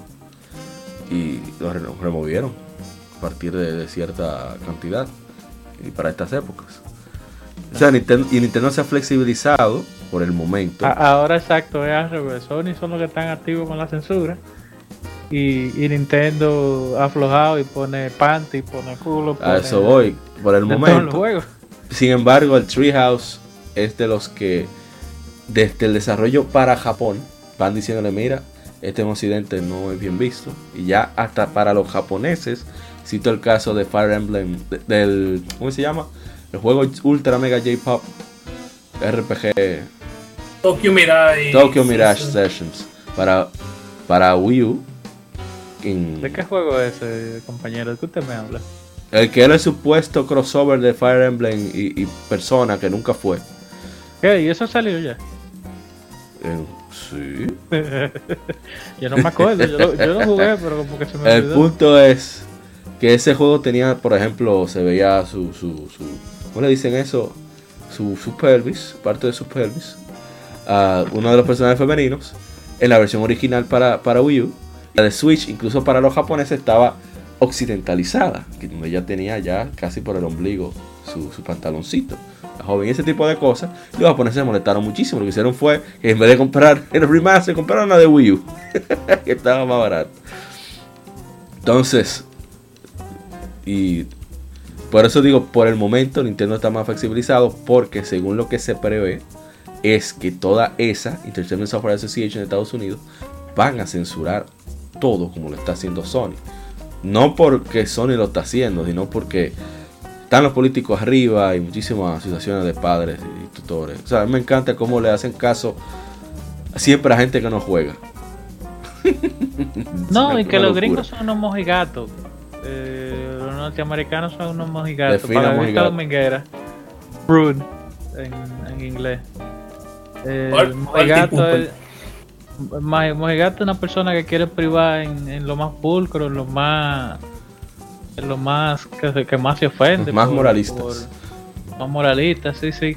Y lo re- removieron a partir de, de cierta cantidad y para estas épocas. O sea, Nintendo, y Nintendo se ha flexibilizado por el momento. A- ahora exacto, es al revés. Sony son los que están activos con la censura. Y, y Nintendo ha aflojado y pone panty, pone culo. a pone eso voy, por el los momento. Sin embargo, el Treehouse es de los que desde el desarrollo para Japón van diciéndole, mira, este en Occidente no es bien visto. Y ya hasta para los japoneses, cito el caso de Fire Emblem, de- del, ¿cómo se llama? El juego Ultra Mega J-Pop RPG Tokyo Mirage. Tokyo Mirage. Sessions para, para Wii U. en- ¿De qué juego es ese, compañero? ¿De qué usted me habla? el que era el supuesto crossover de Fire Emblem y, y Persona que nunca fue. ¿Qué? ¿Y eso salió ya? Eh, sí. yo no me acuerdo. Yo lo, yo lo jugué, pero como que se me El punto es Que ese juego tenía, por ejemplo, se veía su, su, su ¿cómo le dicen eso? Su, su pelvis, parte de su pelvis. a uno de los personajes femeninos en la versión original para, para Wii U. La de Switch, incluso para los japoneses, estaba occidentalizada, donde ella tenía ya casi por el ombligo su, su pantaloncito. La joven, ese tipo de cosas. Los japoneses se molestaron muchísimo. Lo que hicieron fue que en vez de comprar el remaster, compraron la de Wii U, que estaba más barato. Entonces, y por eso digo, por el momento Nintendo está más flexibilizado porque según lo que se prevé es que toda esa Entertainment Software Association de Estados Unidos van a censurar todo como lo está haciendo Sony. No porque Sony lo está haciendo, sino porque están los políticos arriba y muchísimas asociaciones de padres y tutores. O sea, a mí me encanta cómo le hacen caso siempre a gente que no juega. No, y que los locura. gringos son unos mojigatos. Eh, los norteamericanos son unos mojigatos. Defina Para la mojigato. dominguera. Prune en, en inglés. Eh, el mojigato es, mojigato es una persona que quiere privar en, en lo más pulcro, en lo más. En lo más. que, que más se ofende. Más moralistas. por- más moralistas, sí, sí.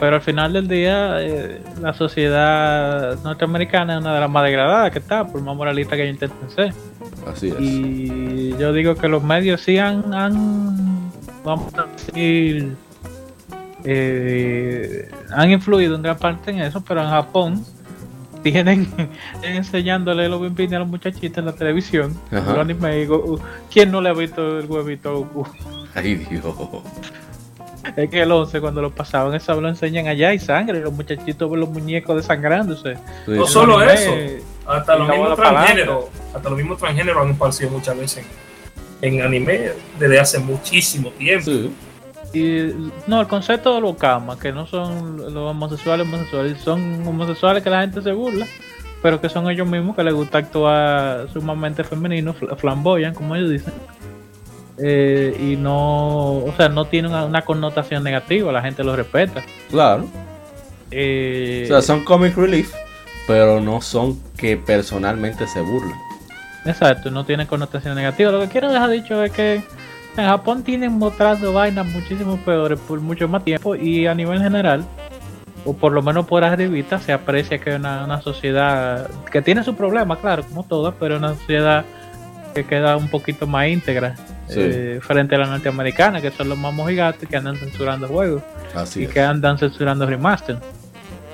Pero al final del día, eh, la sociedad norteamericana es una de las más degradadas que está, por más moralista que ellos intenten ser. Así es. Y yo digo que los medios sí han, han vamos a decir, eh, han influido en gran parte en eso, pero en Japón tienen enseñándole los bimbini a los muchachitos en la televisión, Ajá. los anime, y Go- uh, ¿quién no le ha visto el huevito a Goku? Ay, Dios. Es que el 11 cuando lo pasaban, eso lo enseñan allá y sangre, y los muchachitos ven los muñecos desangrándose. Sí. No solo anime, eso, hasta los mismos transgéneros, hasta los mismos transgéneros han aparecido muchas veces en, en anime desde hace muchísimo tiempo. Sí. Y no, el concepto de los kamas, que no son los homosexuales homosexuales, son homosexuales que la gente se burla, pero que son ellos mismos que les gusta actuar sumamente femenino, fl- flamboyan, como ellos dicen. Eh, y no, o sea, no tiene una, una connotación negativa, la gente lo respeta. Claro. Eh, O sea, son comic relief, pero no son que personalmente se burlan. Exacto, no tiene connotación negativa. Lo que quiero dejar dicho es que en Japón tienen mostrando vainas muchísimo peores por mucho más tiempo y a nivel general, o por lo menos por arribita, se aprecia que es una, una sociedad que tiene su problema, claro, como todas, pero una sociedad que queda un poquito más íntegra Sí. eh, frente a la norteamericana, que son los más mojigatos que andan censurando juegos Así y es. que andan censurando remaster.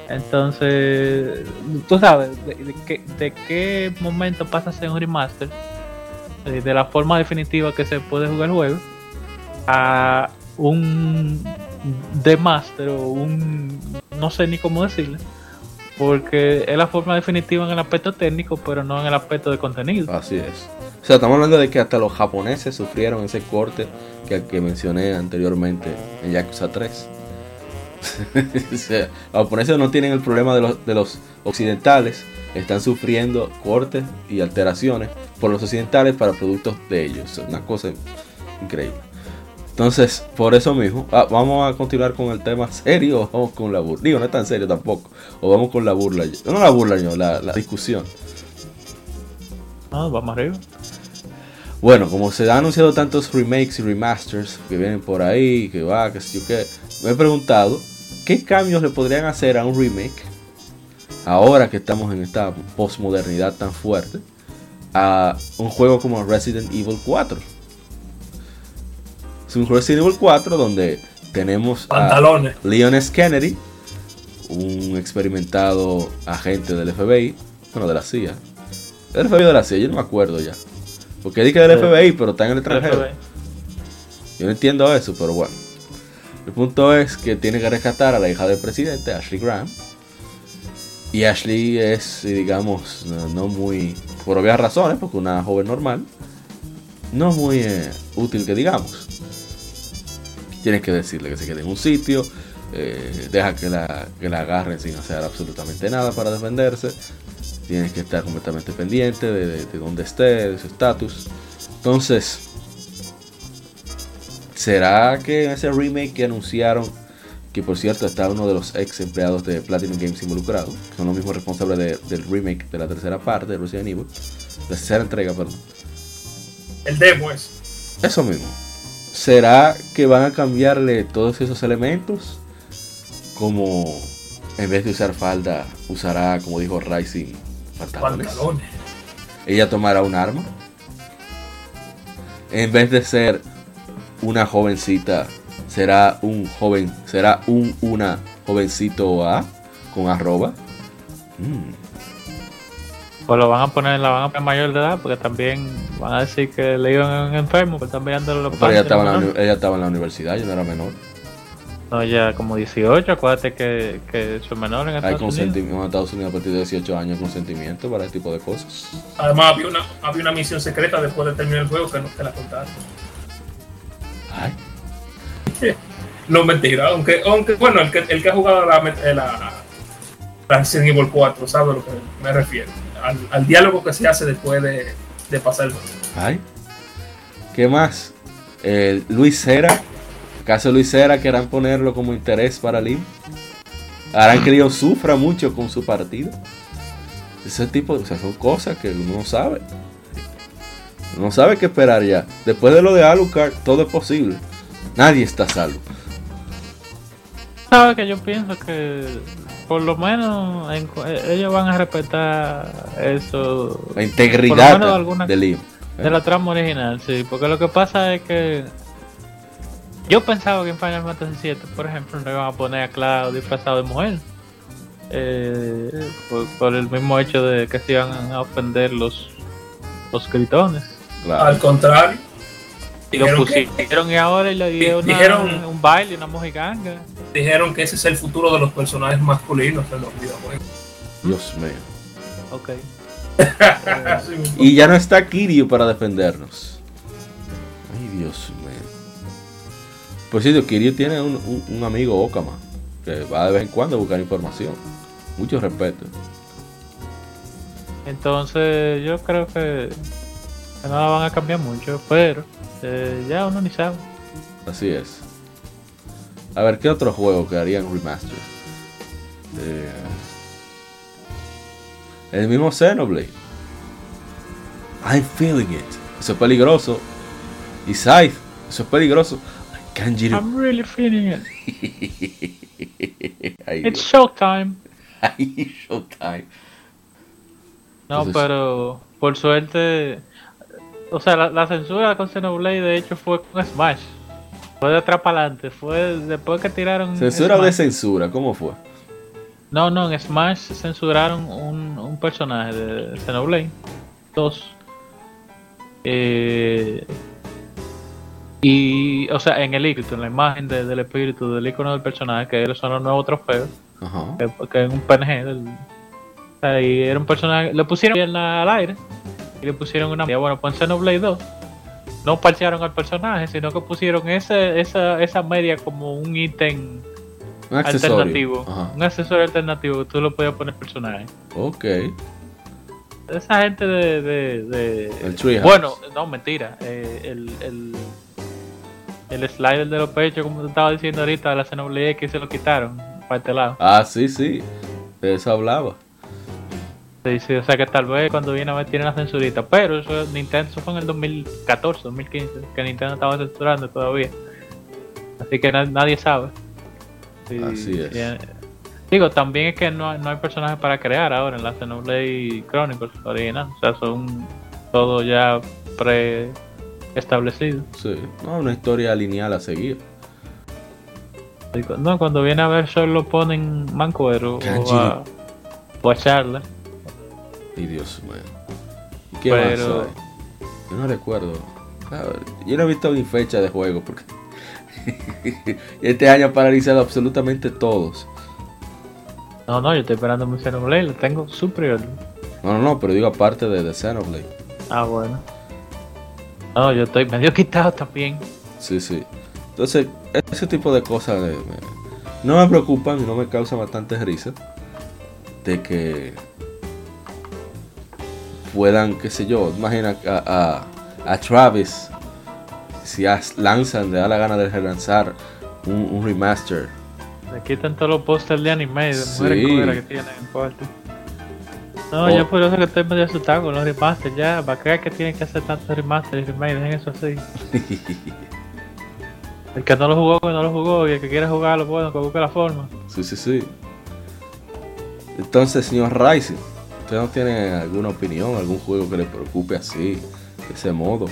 Entonces, tú sabes de, de qué, de qué momento pasa a ser un remaster, eh, de la forma definitiva que se puede jugar el juego, a un demaster o un no sé ni cómo decirle, porque es la forma definitiva en el aspecto técnico, pero no en el aspecto de contenido. Así es. O sea, estamos hablando de que hasta los japoneses sufrieron ese corte que, que mencioné anteriormente en Yakuza 3. o sea, los japoneses no tienen el problema de los, de los occidentales, están sufriendo cortes y alteraciones por los occidentales para productos de ellos. Es una cosa increíble. Entonces, por eso mismo, ah, vamos a continuar con el tema serio o vamos con la burla. Digo, no es tan serio tampoco. O vamos con la burla. No la burla, yo, la, la discusión. Ah, vamos arriba. Bueno, como se han anunciado tantos remakes y remasters que vienen por ahí, que va, que sé yo qué, me he preguntado qué cambios le podrían hacer a un remake ahora que estamos en esta postmodernidad tan fuerte a un juego como Resident Evil 4. Es un Resident Evil 4 donde tenemos a Pantalones. Leon S. Kennedy, un experimentado agente del FBI, bueno, de la CIA. ¿Del FBI de la CIA? Yo no me acuerdo ya. Porque dije del. FBI, pero está en el extranjero. Yo no entiendo eso, pero bueno. El punto es que tiene que rescatar a la hija del presidente, Ashley Graham. Y Ashley es, eh, digamos, no, muy, por obvias razones, porque una joven normal, no es muy eh, útil que digamos. Tienes que decirle que se quede en un sitio, eh, deja que la, que la agarren sin hacer absolutamente nada para defenderse. Tienes que estar completamente pendiente de, de, de dónde esté, de su estatus. Entonces, ¿será que en ese remake que anunciaron, que por cierto está uno de los ex empleados de Platinum Games involucrados, que son los mismos responsables de- del remake de la tercera parte de Resident Evil, la tercera entrega, perdón? El demo es. Eso mismo. ¿Será que van a cambiarle todos esos elementos? Como en vez de usar falda, usará, como dijo Rising, pantalones. Pantalones. Ella tomará un arma. En vez de ser una jovencita, será un joven, será un una jovencito A con arroba. Mm, Pues lo van a poner, la van a poner mayor de edad, porque también van a decir que le iban un enfermo, pues están mirando los Pero ella estaba, la, ella estaba en la universidad, yo no era menor. No, ya como 18, acuérdate que, que son menores en Hay Estados Unidos. consentimiento en Estados Unidos a partir de 18 años, consentimiento para este tipo de cosas. Además, había una, había una misión secreta después de terminar el juego que no te la contaron. No, mentira. Aunque, aunque bueno, el que, el que ha jugado la, la, la Resident Evil 4 sabe a lo que me refiero. Al, diálogo que se hace después de, de pasar el ay. ¿Qué más? Eh, Luis Cera. ¿Acaso Luis Cera querrán ponerlo como interés para Lim? Harán que Leon sufra mucho con su partido. Ese tipo, o sea, son cosas que uno no sabe. No sabe qué esperar ya. Después de lo de Alucard, todo es posible. Nadie está salvo. Sabes que yo pienso que por lo menos en eh, ellos van a respetar eso La integridad Por lo menos alguna- de Leon. de la trama original, sí, porque lo que pasa es que yo pensaba que en Final Fantasy VII, por ejemplo, no iban a poner a Cloud disfrazado de mujer. Eh, por, por el mismo hecho de que se iban a ofender los los gritones. Claro. Al contrario, Y lo Dijeron que- pusieron y ahora y le dieron una- Dijeron- un baile, una mojiganga. dijeron que ese es el futuro de los personajes masculinos en los videojuegos. Dios mío. Ok. Y ya no está Kiryu para defendernos. Ay, Dios mío. Por cierto, Kiryu tiene un, un- un amigo Okama que va de vez en cuando a buscar información. Mucho respeto. Entonces yo creo que, que no la van a cambiar mucho, pero eh, ya uno ni sabe. Así es. A ver, ¿qué otro juego que harían remaster? Eh, el mismo Xenoblade. I'm feeling it. Eso es peligroso. Y Scythe. Eso es peligroso. Kanjiro. I'm really feeling it. Ay, It's showtime. Ay, Showtime. No, Entonces- pero por suerte, o sea, la, la censura con Xenoblade de hecho fue con Smash. Fue de atrás para adelante, fue después que tiraron. ¿Censura o de censura? ¿Cómo fue? No, no, en Smash censuraron un, un personaje de Xenoblade 2. Eh, y, o sea, en el icono, en la imagen de- del espíritu del icono del personaje, que son los nuevos trofeos, Ajá. que, es un PNG. Del, o sea, y era un personaje, le pusieron pierna al aire y le pusieron una. y Bueno, pues en Xenoblade 2 no parchearon al personaje, sino que pusieron ese, esa, esa media como un ítem Un accesorio. alternativo, Ajá. un accesorio alternativo que tú lo podías poner al personaje. Ok. Esa gente de. de, de- El Treehouse. bueno, no, mentira. eh, el, el, el slider de los pechos, como te estaba diciendo ahorita, de la Xenoblade X se lo quitaron para este lado. Ah, sí, sí. De eso hablaba. Sí, sí, o sea que tal vez cuando viene a ver tiene la censurita. Pero eso Nintendo eso fue en el 2014, 2015, que Nintendo estaba censurando todavía. Así que na- nadie sabe. Sí, Así es. sí, digo, también es que no, hay- no hay personajes para crear ahora en la Xenoblade Chronicles original. O sea, son todo ya pre-establecido. Sí. No, una historia lineal a seguir. No, cuando viene a ver solo lo ponen mancuero o a, o a Charla. Y Dios mío. ¿Y ¿Qué Pero- más hay? Yo no recuerdo. Ver, yo no he visto ni fecha de juego porque este año ha paralizado absolutamente todos. No, no, yo estoy esperando mi Xenoblade, lo tengo superior. No, no, no, pero digo aparte de The Xenoblade. Ah, bueno. No, yo estoy medio quitado también. Sí, sí. Entonces, ese tipo de cosas me- no me preocupan y no me causan bastante risa. De que puedan, qué sé yo, imagina a, a, a Travis, si as- lanzan, le da la gana de relanzar un, un remaster. Le quitan todos los pósters de anime de Sí. mujeres que tienen en parte. No, Oh. yo por eso que estoy medio asustado con los remasters ya. ¿Para qué es que tienen que hacer tantos remasters y remakes? Dejen eso así. El que no lo jugó, que no lo jugó. Y el que quiera jugarlo, bueno, que busque la forma. Sí, sí, sí. Entonces, señor Rising, ¿usted no tiene alguna opinión, algún juego que le preocupe así, de ese modo?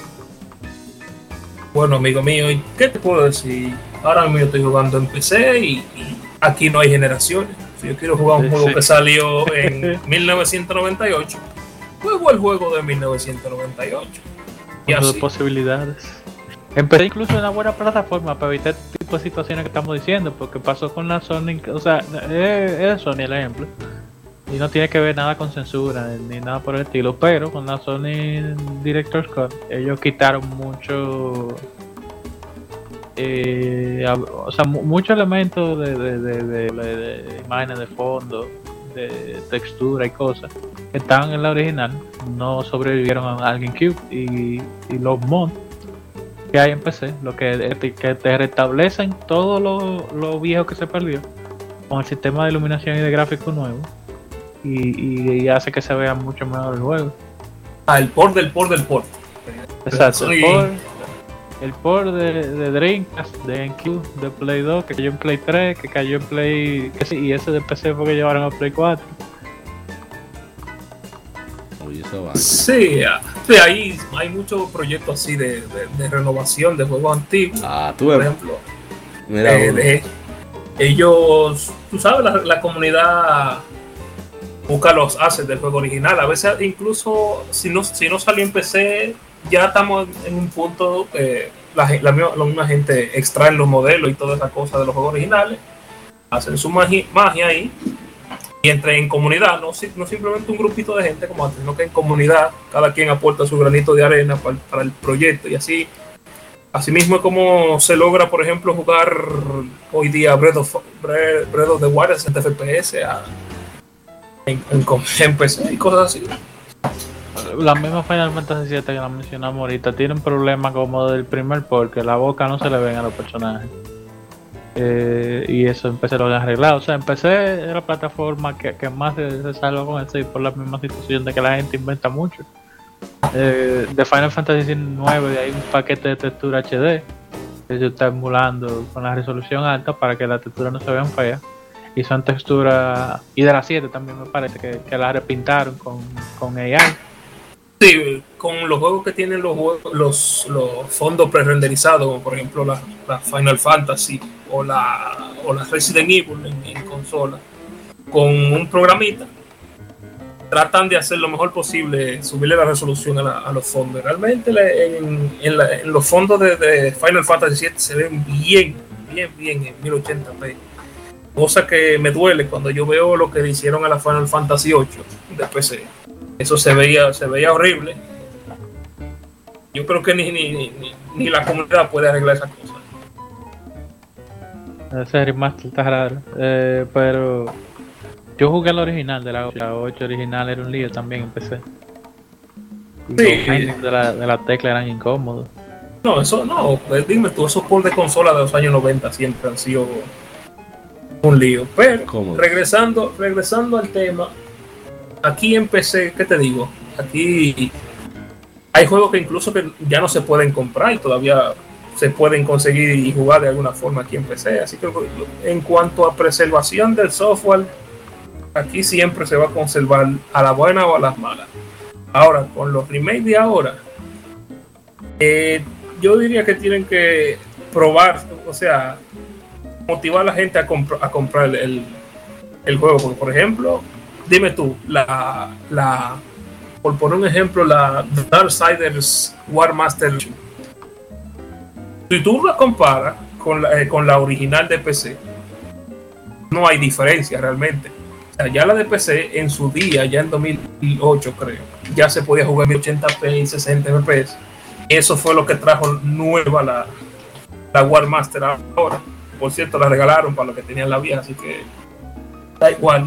Bueno, amigo mío, ¿y qué te puedo decir? Ahora mismo yo estoy jugando en PC y, y aquí no hay generaciones. Si yo quiero jugar un Sí, juego sí. que salió en 1998, juego el juego de 1998. Y Mundo de así. posibilidades. Empecé incluso una buena plataforma para evitar tipo de situaciones que estamos diciendo, porque pasó con la Sony, o sea, es, es Sony el ejemplo, y no tiene que ver nada con censura ni nada por el estilo, pero con la Sony Director's Cut, ellos quitaron mucho, eh, o sea, mu- muchos elementos de, de, de, de- imágenes de fondo, de textura y cosas que estaban en la original, no sobrevivieron a alguien Cube y, y los mods que hay en PC, lo que, te- que te restablecen todo lo, lo viejo que se perdió con el sistema de iluminación y de gráfico nuevo y, y- y hace que se vea mucho mejor el juego. Ah, el port del port del port. Exacto, el port, el port de, de Dreamcast, de GameCube, de Play 2, que cayó en Play 3, que cayó en Play... Que sí, y ese de PC fue que llevaron a Play 4. Oye, esa vaina. Sí, sí, ahí hay muchos proyectos así de, de- de renovación de juegos antiguos. Ah, tú Por ejemplo, mira, eh, de- ellos, tú sabes, la, la comunidad busca los assets del juego original. A veces incluso si no, si no salió en PC, ya estamos en un punto, eh, la, la, la gente extraen los modelos y todas esas cosas de los juegos originales, hacen su magia, magia ahí y entre en comunidad, no, no simplemente un grupito de gente como antes, sino que en comunidad cada quien aporta su granito de arena para, para el proyecto y así Asimismo es como se logra, por ejemplo, jugar hoy día Breath of, Breath of the Wild a 60 FPS en, en, en PC y cosas así. La misma Final Fantasy VII que la mencionamos ahorita tiene un problema como del primer porque la boca no se le ven a los personajes. Eh, y eso empecé lo han arreglado. O sea, empecé es la plataforma que, que más se, se salva con eso y por la misma situación de que la gente inventa mucho. Eh, de Final Fantasy 9 hay un paquete de textura HD que se está emulando con la resolución alta para que las texturas no se vean feas. Y son texturas, y de la 7 también me parece que, que la repintaron con, con AI. Sí, con los juegos que tienen los, los, los fondos pre-renderizados, como por ejemplo la, la Final Fantasy o la, o la Resident Evil en, en consola, con un programita, tratan de hacer lo mejor posible, subirle la resolución a, los fondos. Realmente en, en los fondos de, de Final Fantasy VII se ven bien, bien, bien en 1080p. Cosa que me duele cuando yo veo lo que le hicieron a la Final Fantasy VIII de PC. Eso se veía, se veía horrible. Yo creo que ni, ni, ni, ni- la comunidad puede arreglar esa cosa. Ese remaster está raro. Eh, pero yo jugué el original de la 8. La 8 original era un lío también empecé. Sí. Los bindings de la, de la tecla eran incómodos. No, eso no. pues dime tú, esos por de consola de los años 90 siempre han sido un lío. Pero regresando, regresando al tema, aquí empecé, ¿qué te digo? Aquí hay juegos que incluso que ya no se pueden comprar y todavía se pueden conseguir y jugar de alguna forma aquí en PC. Así que en cuanto a preservación del software, aquí siempre se va a conservar a la buena o a las malas. Ahora, con los remakes de ahora, eh, yo diría que tienen que probar, o sea, motivar a la gente a, compr- a comprar el, juego. Por ejemplo, dime tú, la, por poner un ejemplo, la Darksiders War Master. Si tú la comparas con la, eh, original de PC, no hay diferencia realmente. Ya la de PC en su día, ya en 2008 creo, ya se podía jugar en 1080p y 60 fps. Eso fue lo que trajo nueva la War Master ahora. Por cierto, la regalaron para los que tenían la vieja, así que da igual.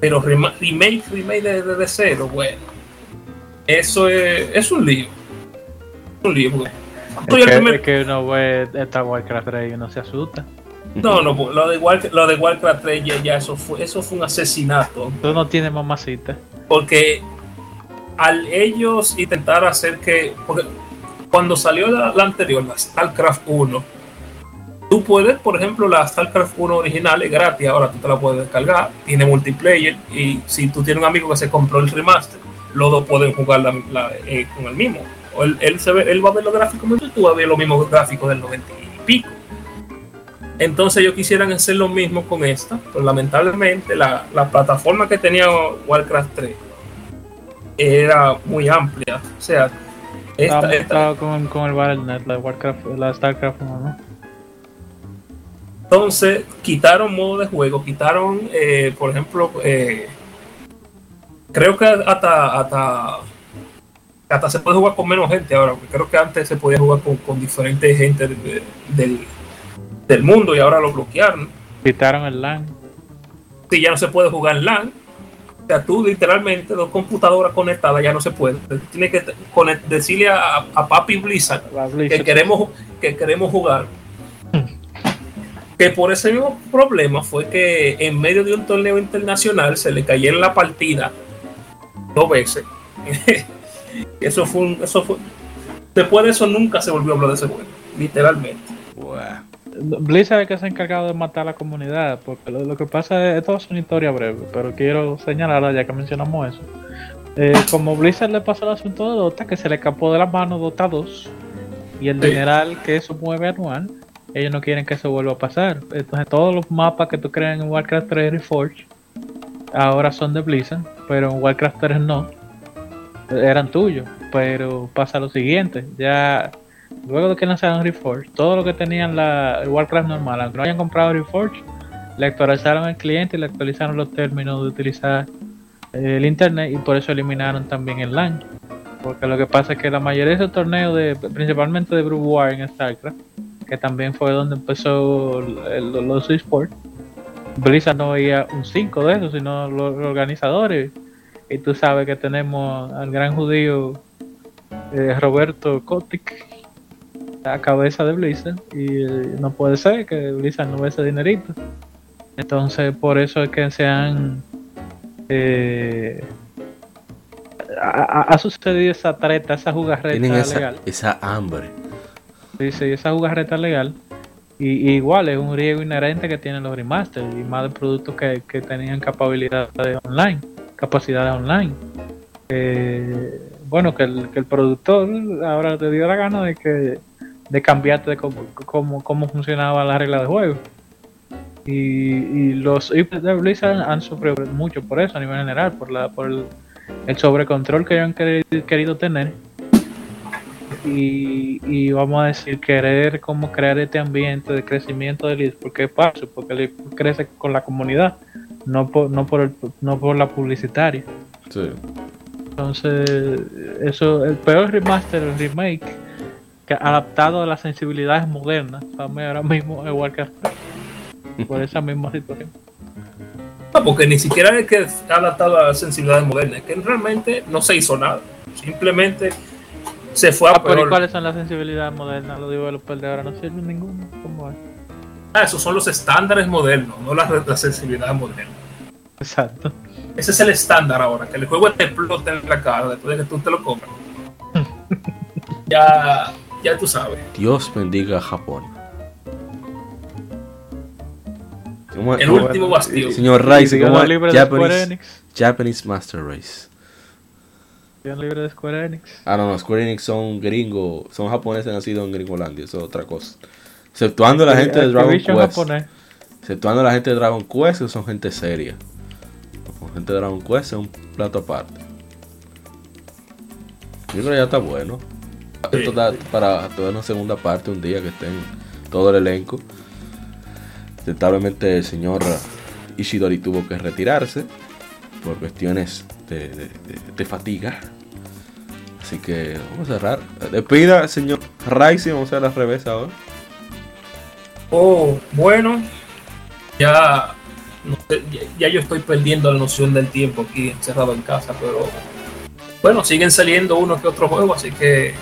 Pero rema- remake, remake de, de, de cero, bueno. Eso es, es un lío. Es un lío, porque Es que, primer- es que uno ve esta Warcraft 3 y uno se asusta. No, no, lo de, Warcraft, lo de Warcraft 3 ya, ya eso, fue, eso fue un asesinato. Tú no tienes mamacita. Porque al ellos intentar hacer que. Porque cuando salió la, la anterior, la StarCraft 1, tú puedes, por ejemplo, la StarCraft 1 original es gratis, ahora tú te la puedes descargar, tiene multiplayer y si tú tienes un amigo que se compró el remaster, los dos pueden jugar la, la, eh, con el mismo. O él, él, se ve, él va a ver los gráficos y tú vas a ver los mismos gráficos del 90 y pico. Entonces ellos quisieran hacer lo mismo con esta, pero lamentablemente la, la plataforma que tenía Warcraft 3 era muy amplia. O sea, Estaba esta, esta, con, con el Battle.net, la Warcraft, la StarCraft 1, ¿no? Entonces quitaron modo de juego, quitaron, eh, por ejemplo, eh, creo que hasta, hasta, hasta se puede jugar con menos gente ahora, porque creo que antes se podía jugar con, con diferentes gente de- del, del mundo y ahora lo bloquearon. Quitaron el LAN. Si ya no se puede jugar en LAN, o sea, tú literalmente dos computadoras conectadas ya no se puede. Tienes que decirle a, a Papi Blizzard La que Blizzard. queremos, que queremos jugar. Que por ese mismo problema fue que en medio de un torneo internacional se le cayera la partida dos veces. eso fue un, eso fue. Después de eso nunca se volvió a hablar de ese juego, literalmente. Buah. Blizzard es que se ha encargado de matar a la comunidad, porque lo, lo que pasa es, esto es una historia breve, pero quiero señalarla ya que mencionamos eso. Eh, como Blizzard le pasó el asunto de Dota, que se le escapó de las manos Dota 2, y el Sí. dineral que eso mueve anual, ellos no quieren que eso vuelva a pasar. Entonces todos los mapas que tú creas en Warcraft 3 Reforged ahora son de Blizzard, pero en Warcraft 3 no. Eran tuyos, pero pasa lo siguiente, ya luego de que lanzaron Reforged, todo lo que tenían la Warcraft normal, aunque no hayan comprado Reforged, le actualizaron al cliente y le actualizaron los términos de utilizar eh, el internet y por eso eliminaron también el LAN. Porque lo que pasa es que la mayoría de esos torneos, de, principalmente de Brew War en StarCraft, que también fue donde empezó el- el- los esports, Blizzard no veía un 5 de esos, sino los, los organizadores. Y tú sabes que tenemos al gran judío eh, Roberto Kotick, la cabeza de Blizzard, y eh, no puede ser que Blizzard no ve ese dinerito. Entonces, por eso es que se han. eh, ha, ha- ha sucedido esa treta, esa jugarreta Tienen esa, legal. esa hambre. Dice, esa jugarreta legal. Y, igual es un riesgo inherente que tienen los remasters y más de productos que, que tenían capacidades online, capacidades online. Eh, bueno, que el, que el productor ahora te dio la gana de que de cambiarte de cómo, cómo, cómo funcionaba la regla de juego. Y, y los IPs de Blizzard han sufrido mucho por eso a nivel general, por la por el, el sobrecontrol que ellos han querido tener y, y vamos a decir querer como crear este ambiente de crecimiento del eSport porque es paso porque el crece con la comunidad no por no por el, no por la publicitaria Sí. entonces eso el peor remaster el remake que adaptado a las sensibilidades modernas para mí ahora mismo es Warcraft 3, por esa misma situación No, porque ni siquiera es que ha adaptado a las sensibilidades modernas, es que realmente no se hizo nada. Simplemente se fue a ah, pero ¿y peor. cuáles son las sensibilidades modernas los developers de ahora no sirven ninguno ¿Cómo es? Ah, esos son los estándares modernos, no las la sensibilidades modernas. exacto Ese es el estándar ahora, que el juego te explote en la cara después de que tú te lo compras. ya, ya tú sabes. Dios bendiga a Japón. ¿Cómo- El último bastión. Señor Rice, Dios ¿cómo libre de Square Japanese, Enix Japanese Master Race? Libre de Square Enix Ah, no, no, Square Enix son gringos, son japoneses nacidos en Gringolandia, eso es otra cosa. Exceptuando la gente de Dragon Quest. japonés. Exceptuando la gente de Dragon Quest, que son gente seria. La gente de Dragon Quest es un plato aparte. Yo creo que ya está bueno. Esto da para toda una segunda parte un día que estén todo el elenco. Lamentablemente el señor Ishidori tuvo que retirarse por cuestiones de, de- de- de fatiga. Así que vamos a cerrar. Despida, señor Rising, vamos a hacer la revés ahora. Oh, bueno, ya, no sé, ya, yo estoy perdiendo la noción del tiempo aquí encerrado en casa, pero bueno, siguen saliendo uno que otro juego, así que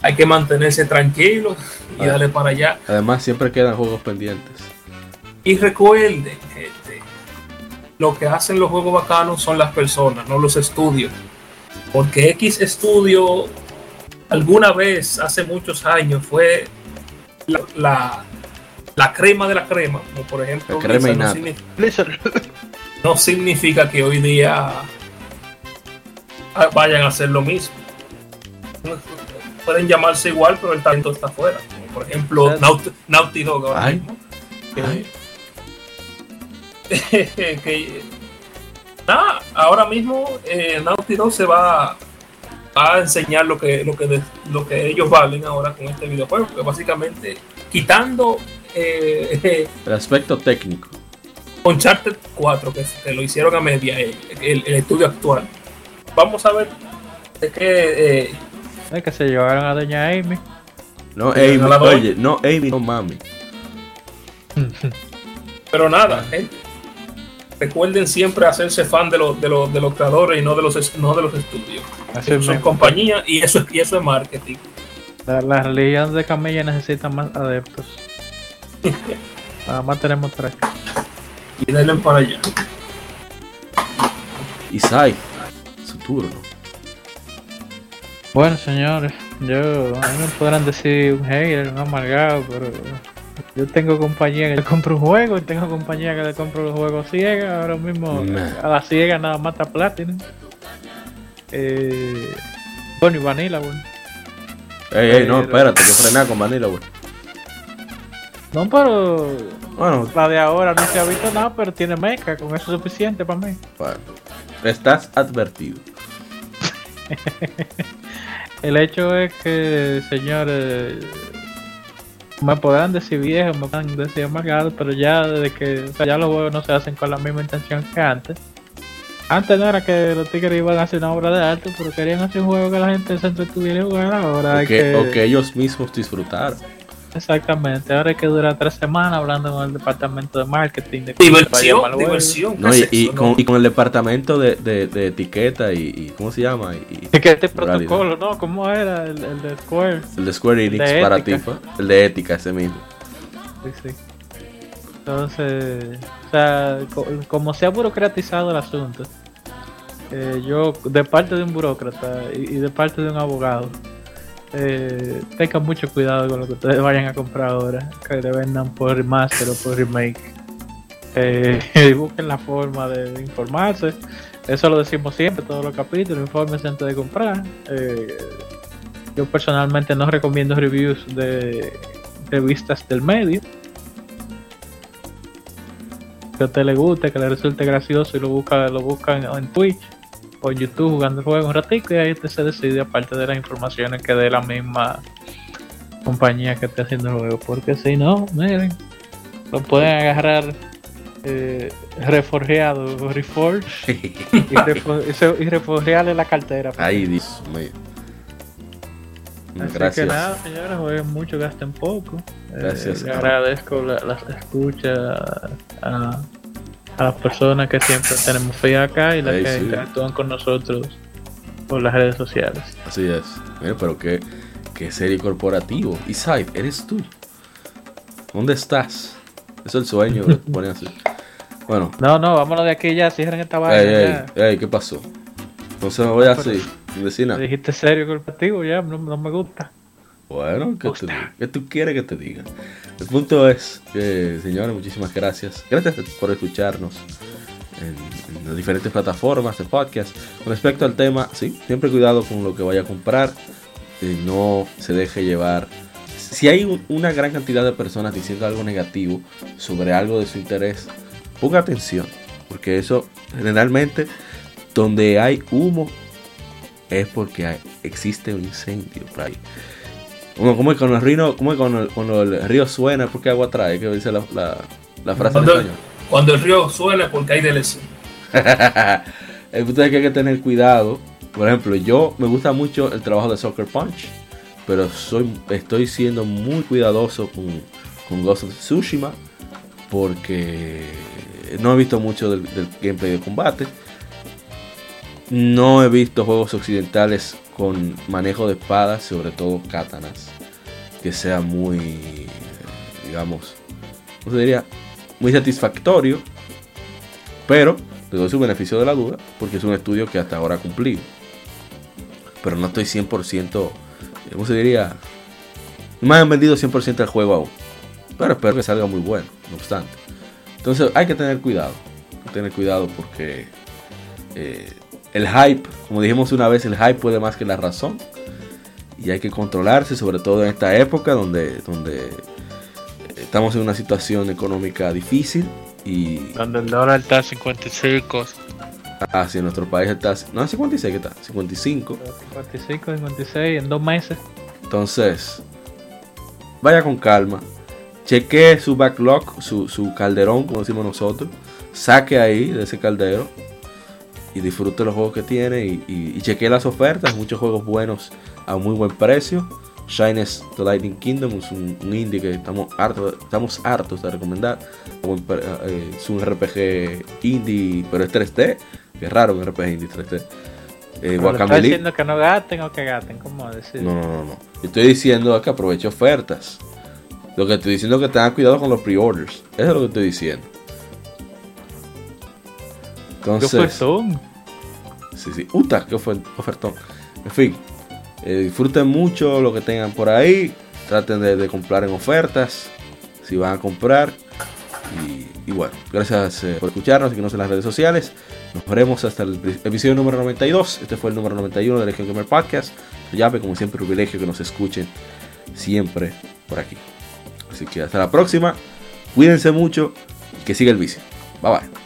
hay que mantenerse tranquilo y Ah. darle para allá. Además, siempre quedan juegos pendientes. Y recuerden, gente, lo que hacen los juegos bacanos son las personas, no los estudios. Porque X Studio alguna vez, hace muchos años, fue la, la, la crema de la crema. Como por ejemplo, La crema no, significa, no significa que hoy día ah, vayan a hacer lo mismo. Pueden llamarse igual, pero el talento está afuera. Como por ejemplo. Naughty, Naughty Dog ahora Ay. mismo. que-. que nada, ahora mismo eh, Naughty Dog se va a enseñar lo que, lo que de- lo que ellos valen ahora con este videojuego, que básicamente quitando eh, El aspecto técnico. Uncharted 4, que, que lo hicieron a media, el, el- el estudio actual. Vamos a ver de qué eh, Es que se llevaron a Doña Amy. No, Amy, no oye, Amy, no mami. pero nada, gente. Recuerden siempre hacerse fan de, los de, los de los creadores y no de los, es- no de los estudios. Así Eso son mismo. compañías y eso, es- y eso es marketing. La, la religión de Camilla necesita más adeptos. Nada más tenemos tres. Y denle para allá. Isai, su turno. Bueno, señores, yo, a mí me podrán decir un hater, un amargado, pero yo tengo compañía que le compro un juego y tengo compañía que le compro los juegos ciega. Ahora mismo Nah. a la ciega nada está Platinum. Eh, bueno, y Vanilla, bueno. Ey, ey, no, espérate, que frenar con Vanilla, güey. No, pero Bueno, la de ahora no se ha visto nada, pero tiene mecha, con eso es suficiente para mí. bueno, estás advertido. El hecho es que, señores, me podrán decir viejo, me podrán decir amargado, pero ya desde que o sea, ya los juegos no se hacen con la misma intención que antes. Antes no era que los tigres iban a hacer una obra de arte, pero querían hacer un juego que la gente se entretuviera y jugar. Ahora O que, que, o que ellos mismos disfrutaron. Exactamente, ahora hay que durar tres semanas hablando con el departamento de marketing. De Diversión, diversión. No, ¿qué y, y con, y el departamento de, de, de etiqueta y, y- ¿cómo se llama? Y, Es que este protocolo, ¿no? ¿Cómo era el, el de Square? el de Square Enix De para ti, el de ética ese mismo. Sí, sí. Entonces, o sea, co- como se ha burocratizado el asunto, eh, yo, de parte de un burócrata y, y de parte de un abogado, eh, tengan mucho cuidado con lo que ustedes vayan a comprar ahora, que le vendan por remaster o por remake. Eh, y busquen la forma de informarse. Eso lo decimos siempre, todos los capítulos, infórmense antes de comprar. Eh, yo personalmente no recomiendo reviews de revistas del medio. Que a usted le guste, que le resulte gracioso y lo busca, lo busca en, en Twitch en YouTube jugando el juego un ratico y ahí usted se decide aparte de las informaciones que dé la misma compañía que esté haciendo el juego. Porque si no, miren, lo pueden agarrar eh, reforgeado, reforge y, refo- y reforgearle la cartera. Ay, Dios mío. Así Gracias. que nada, señores, jueguen mucho, gasten poco. Eh, Gracias. le agradezco la- las escuchas a, a las personas que siempre tenemos fe acá y las que sí. interactúan con nosotros por las redes sociales. Así es. Mira, pero qué, qué serie corporativo. Isai, eres tú. ¿Dónde estás? Es el sueño, ponen así. Bueno, No, no, vámonos de aquí ya, cierren esta vaina. ey, ey, ey, ¿qué pasó? No se me voy así, nada. Dijiste serio corporativo, ya, no, no me gusta. Bueno, ¿qué, te tú quieres que te diga? El punto es que, señores, muchísimas gracias. Gracias por escucharnos en, en las diferentes plataformas de podcast. Con respecto al tema, sí, siempre cuidado con lo que vaya a comprar. eh, no se deje llevar. Si hay un- una gran cantidad de personas diciendo algo negativo sobre algo de su interés, ponga atención. Porque eso generalmente, donde hay humo, es porque hay- existe un incendio por ahí. Como, como es cuando el río, como es cuando, el- cuando el río suena, es porque agua trae, que dice la, la, la frase en Cuando, español. cuando el río suena porque hay DLC. el punto es que hay que tener cuidado. Por ejemplo, yo me gusta mucho el trabajo de Soccer Punch, pero soy, estoy siendo muy cuidadoso con, con Ghost of Tsushima porque no he visto mucho del, del gameplay de combate. No he visto juegos occidentales con manejo de espadas, sobre todo katanas, que sea muy, digamos, ¿cómo se diría? Muy satisfactorio, pero le doy su beneficio de la duda, porque es un estudio que hasta ahora ha cumplido. Pero no estoy 100%, ¿cómo se diría? No me han vendido 100% el juego aún. Pero espero que salga muy bueno, no obstante. Entonces hay que tener cuidado. Hay que tener cuidado porque eh, el hype, como dijimos una vez, el hype puede más que la razón. Y hay que controlarse, sobre todo en esta época donde, donde estamos en una situación económica difícil. Y, Donde el dólar está a 55. ah, sí, en nuestro país está. No, 56 que está, 55. 55, 56 en dos meses. Entonces, vaya con calma. Cheque su backlog, su, su calderón, como decimos nosotros. Saque ahí de ese caldero y disfrute los juegos que tiene. Y, y, y chequee las ofertas. Muchos juegos buenos a muy buen precio. Shines The Lightning Kingdom es un, un indie que estamos hartos, estamos hartos de recomendar. Eh, Es un RPG indie, pero es 3D. Que raro un RPG indie 3D. Eh, Pero le está Guacamelee- diciendo que no gasten o que gasten, ¿cómo decir? no, no, no, no. Estoy diciendo que aproveche ofertas. Lo que estoy diciendo es que tengan cuidado con los pre-orders. Eso es lo que estoy diciendo. ¿Qué Entonces, Zoom? sí, sí. Uta, que fue el ofertón. En fin, eh, disfruten mucho lo que tengan por ahí. Traten de, de comprar en ofertas. Si van a comprar. Y, y bueno, gracias eh, por escucharnos. Síguenos en las redes sociales. Nos veremos hasta el episodio número 92. Este fue el número 91 de Legion Gamer Podcast. Ya ve, como siempre, privilegio que nos escuchen siempre por aquí. Así que hasta la próxima. Cuídense mucho y que siga el vicio. Bye bye.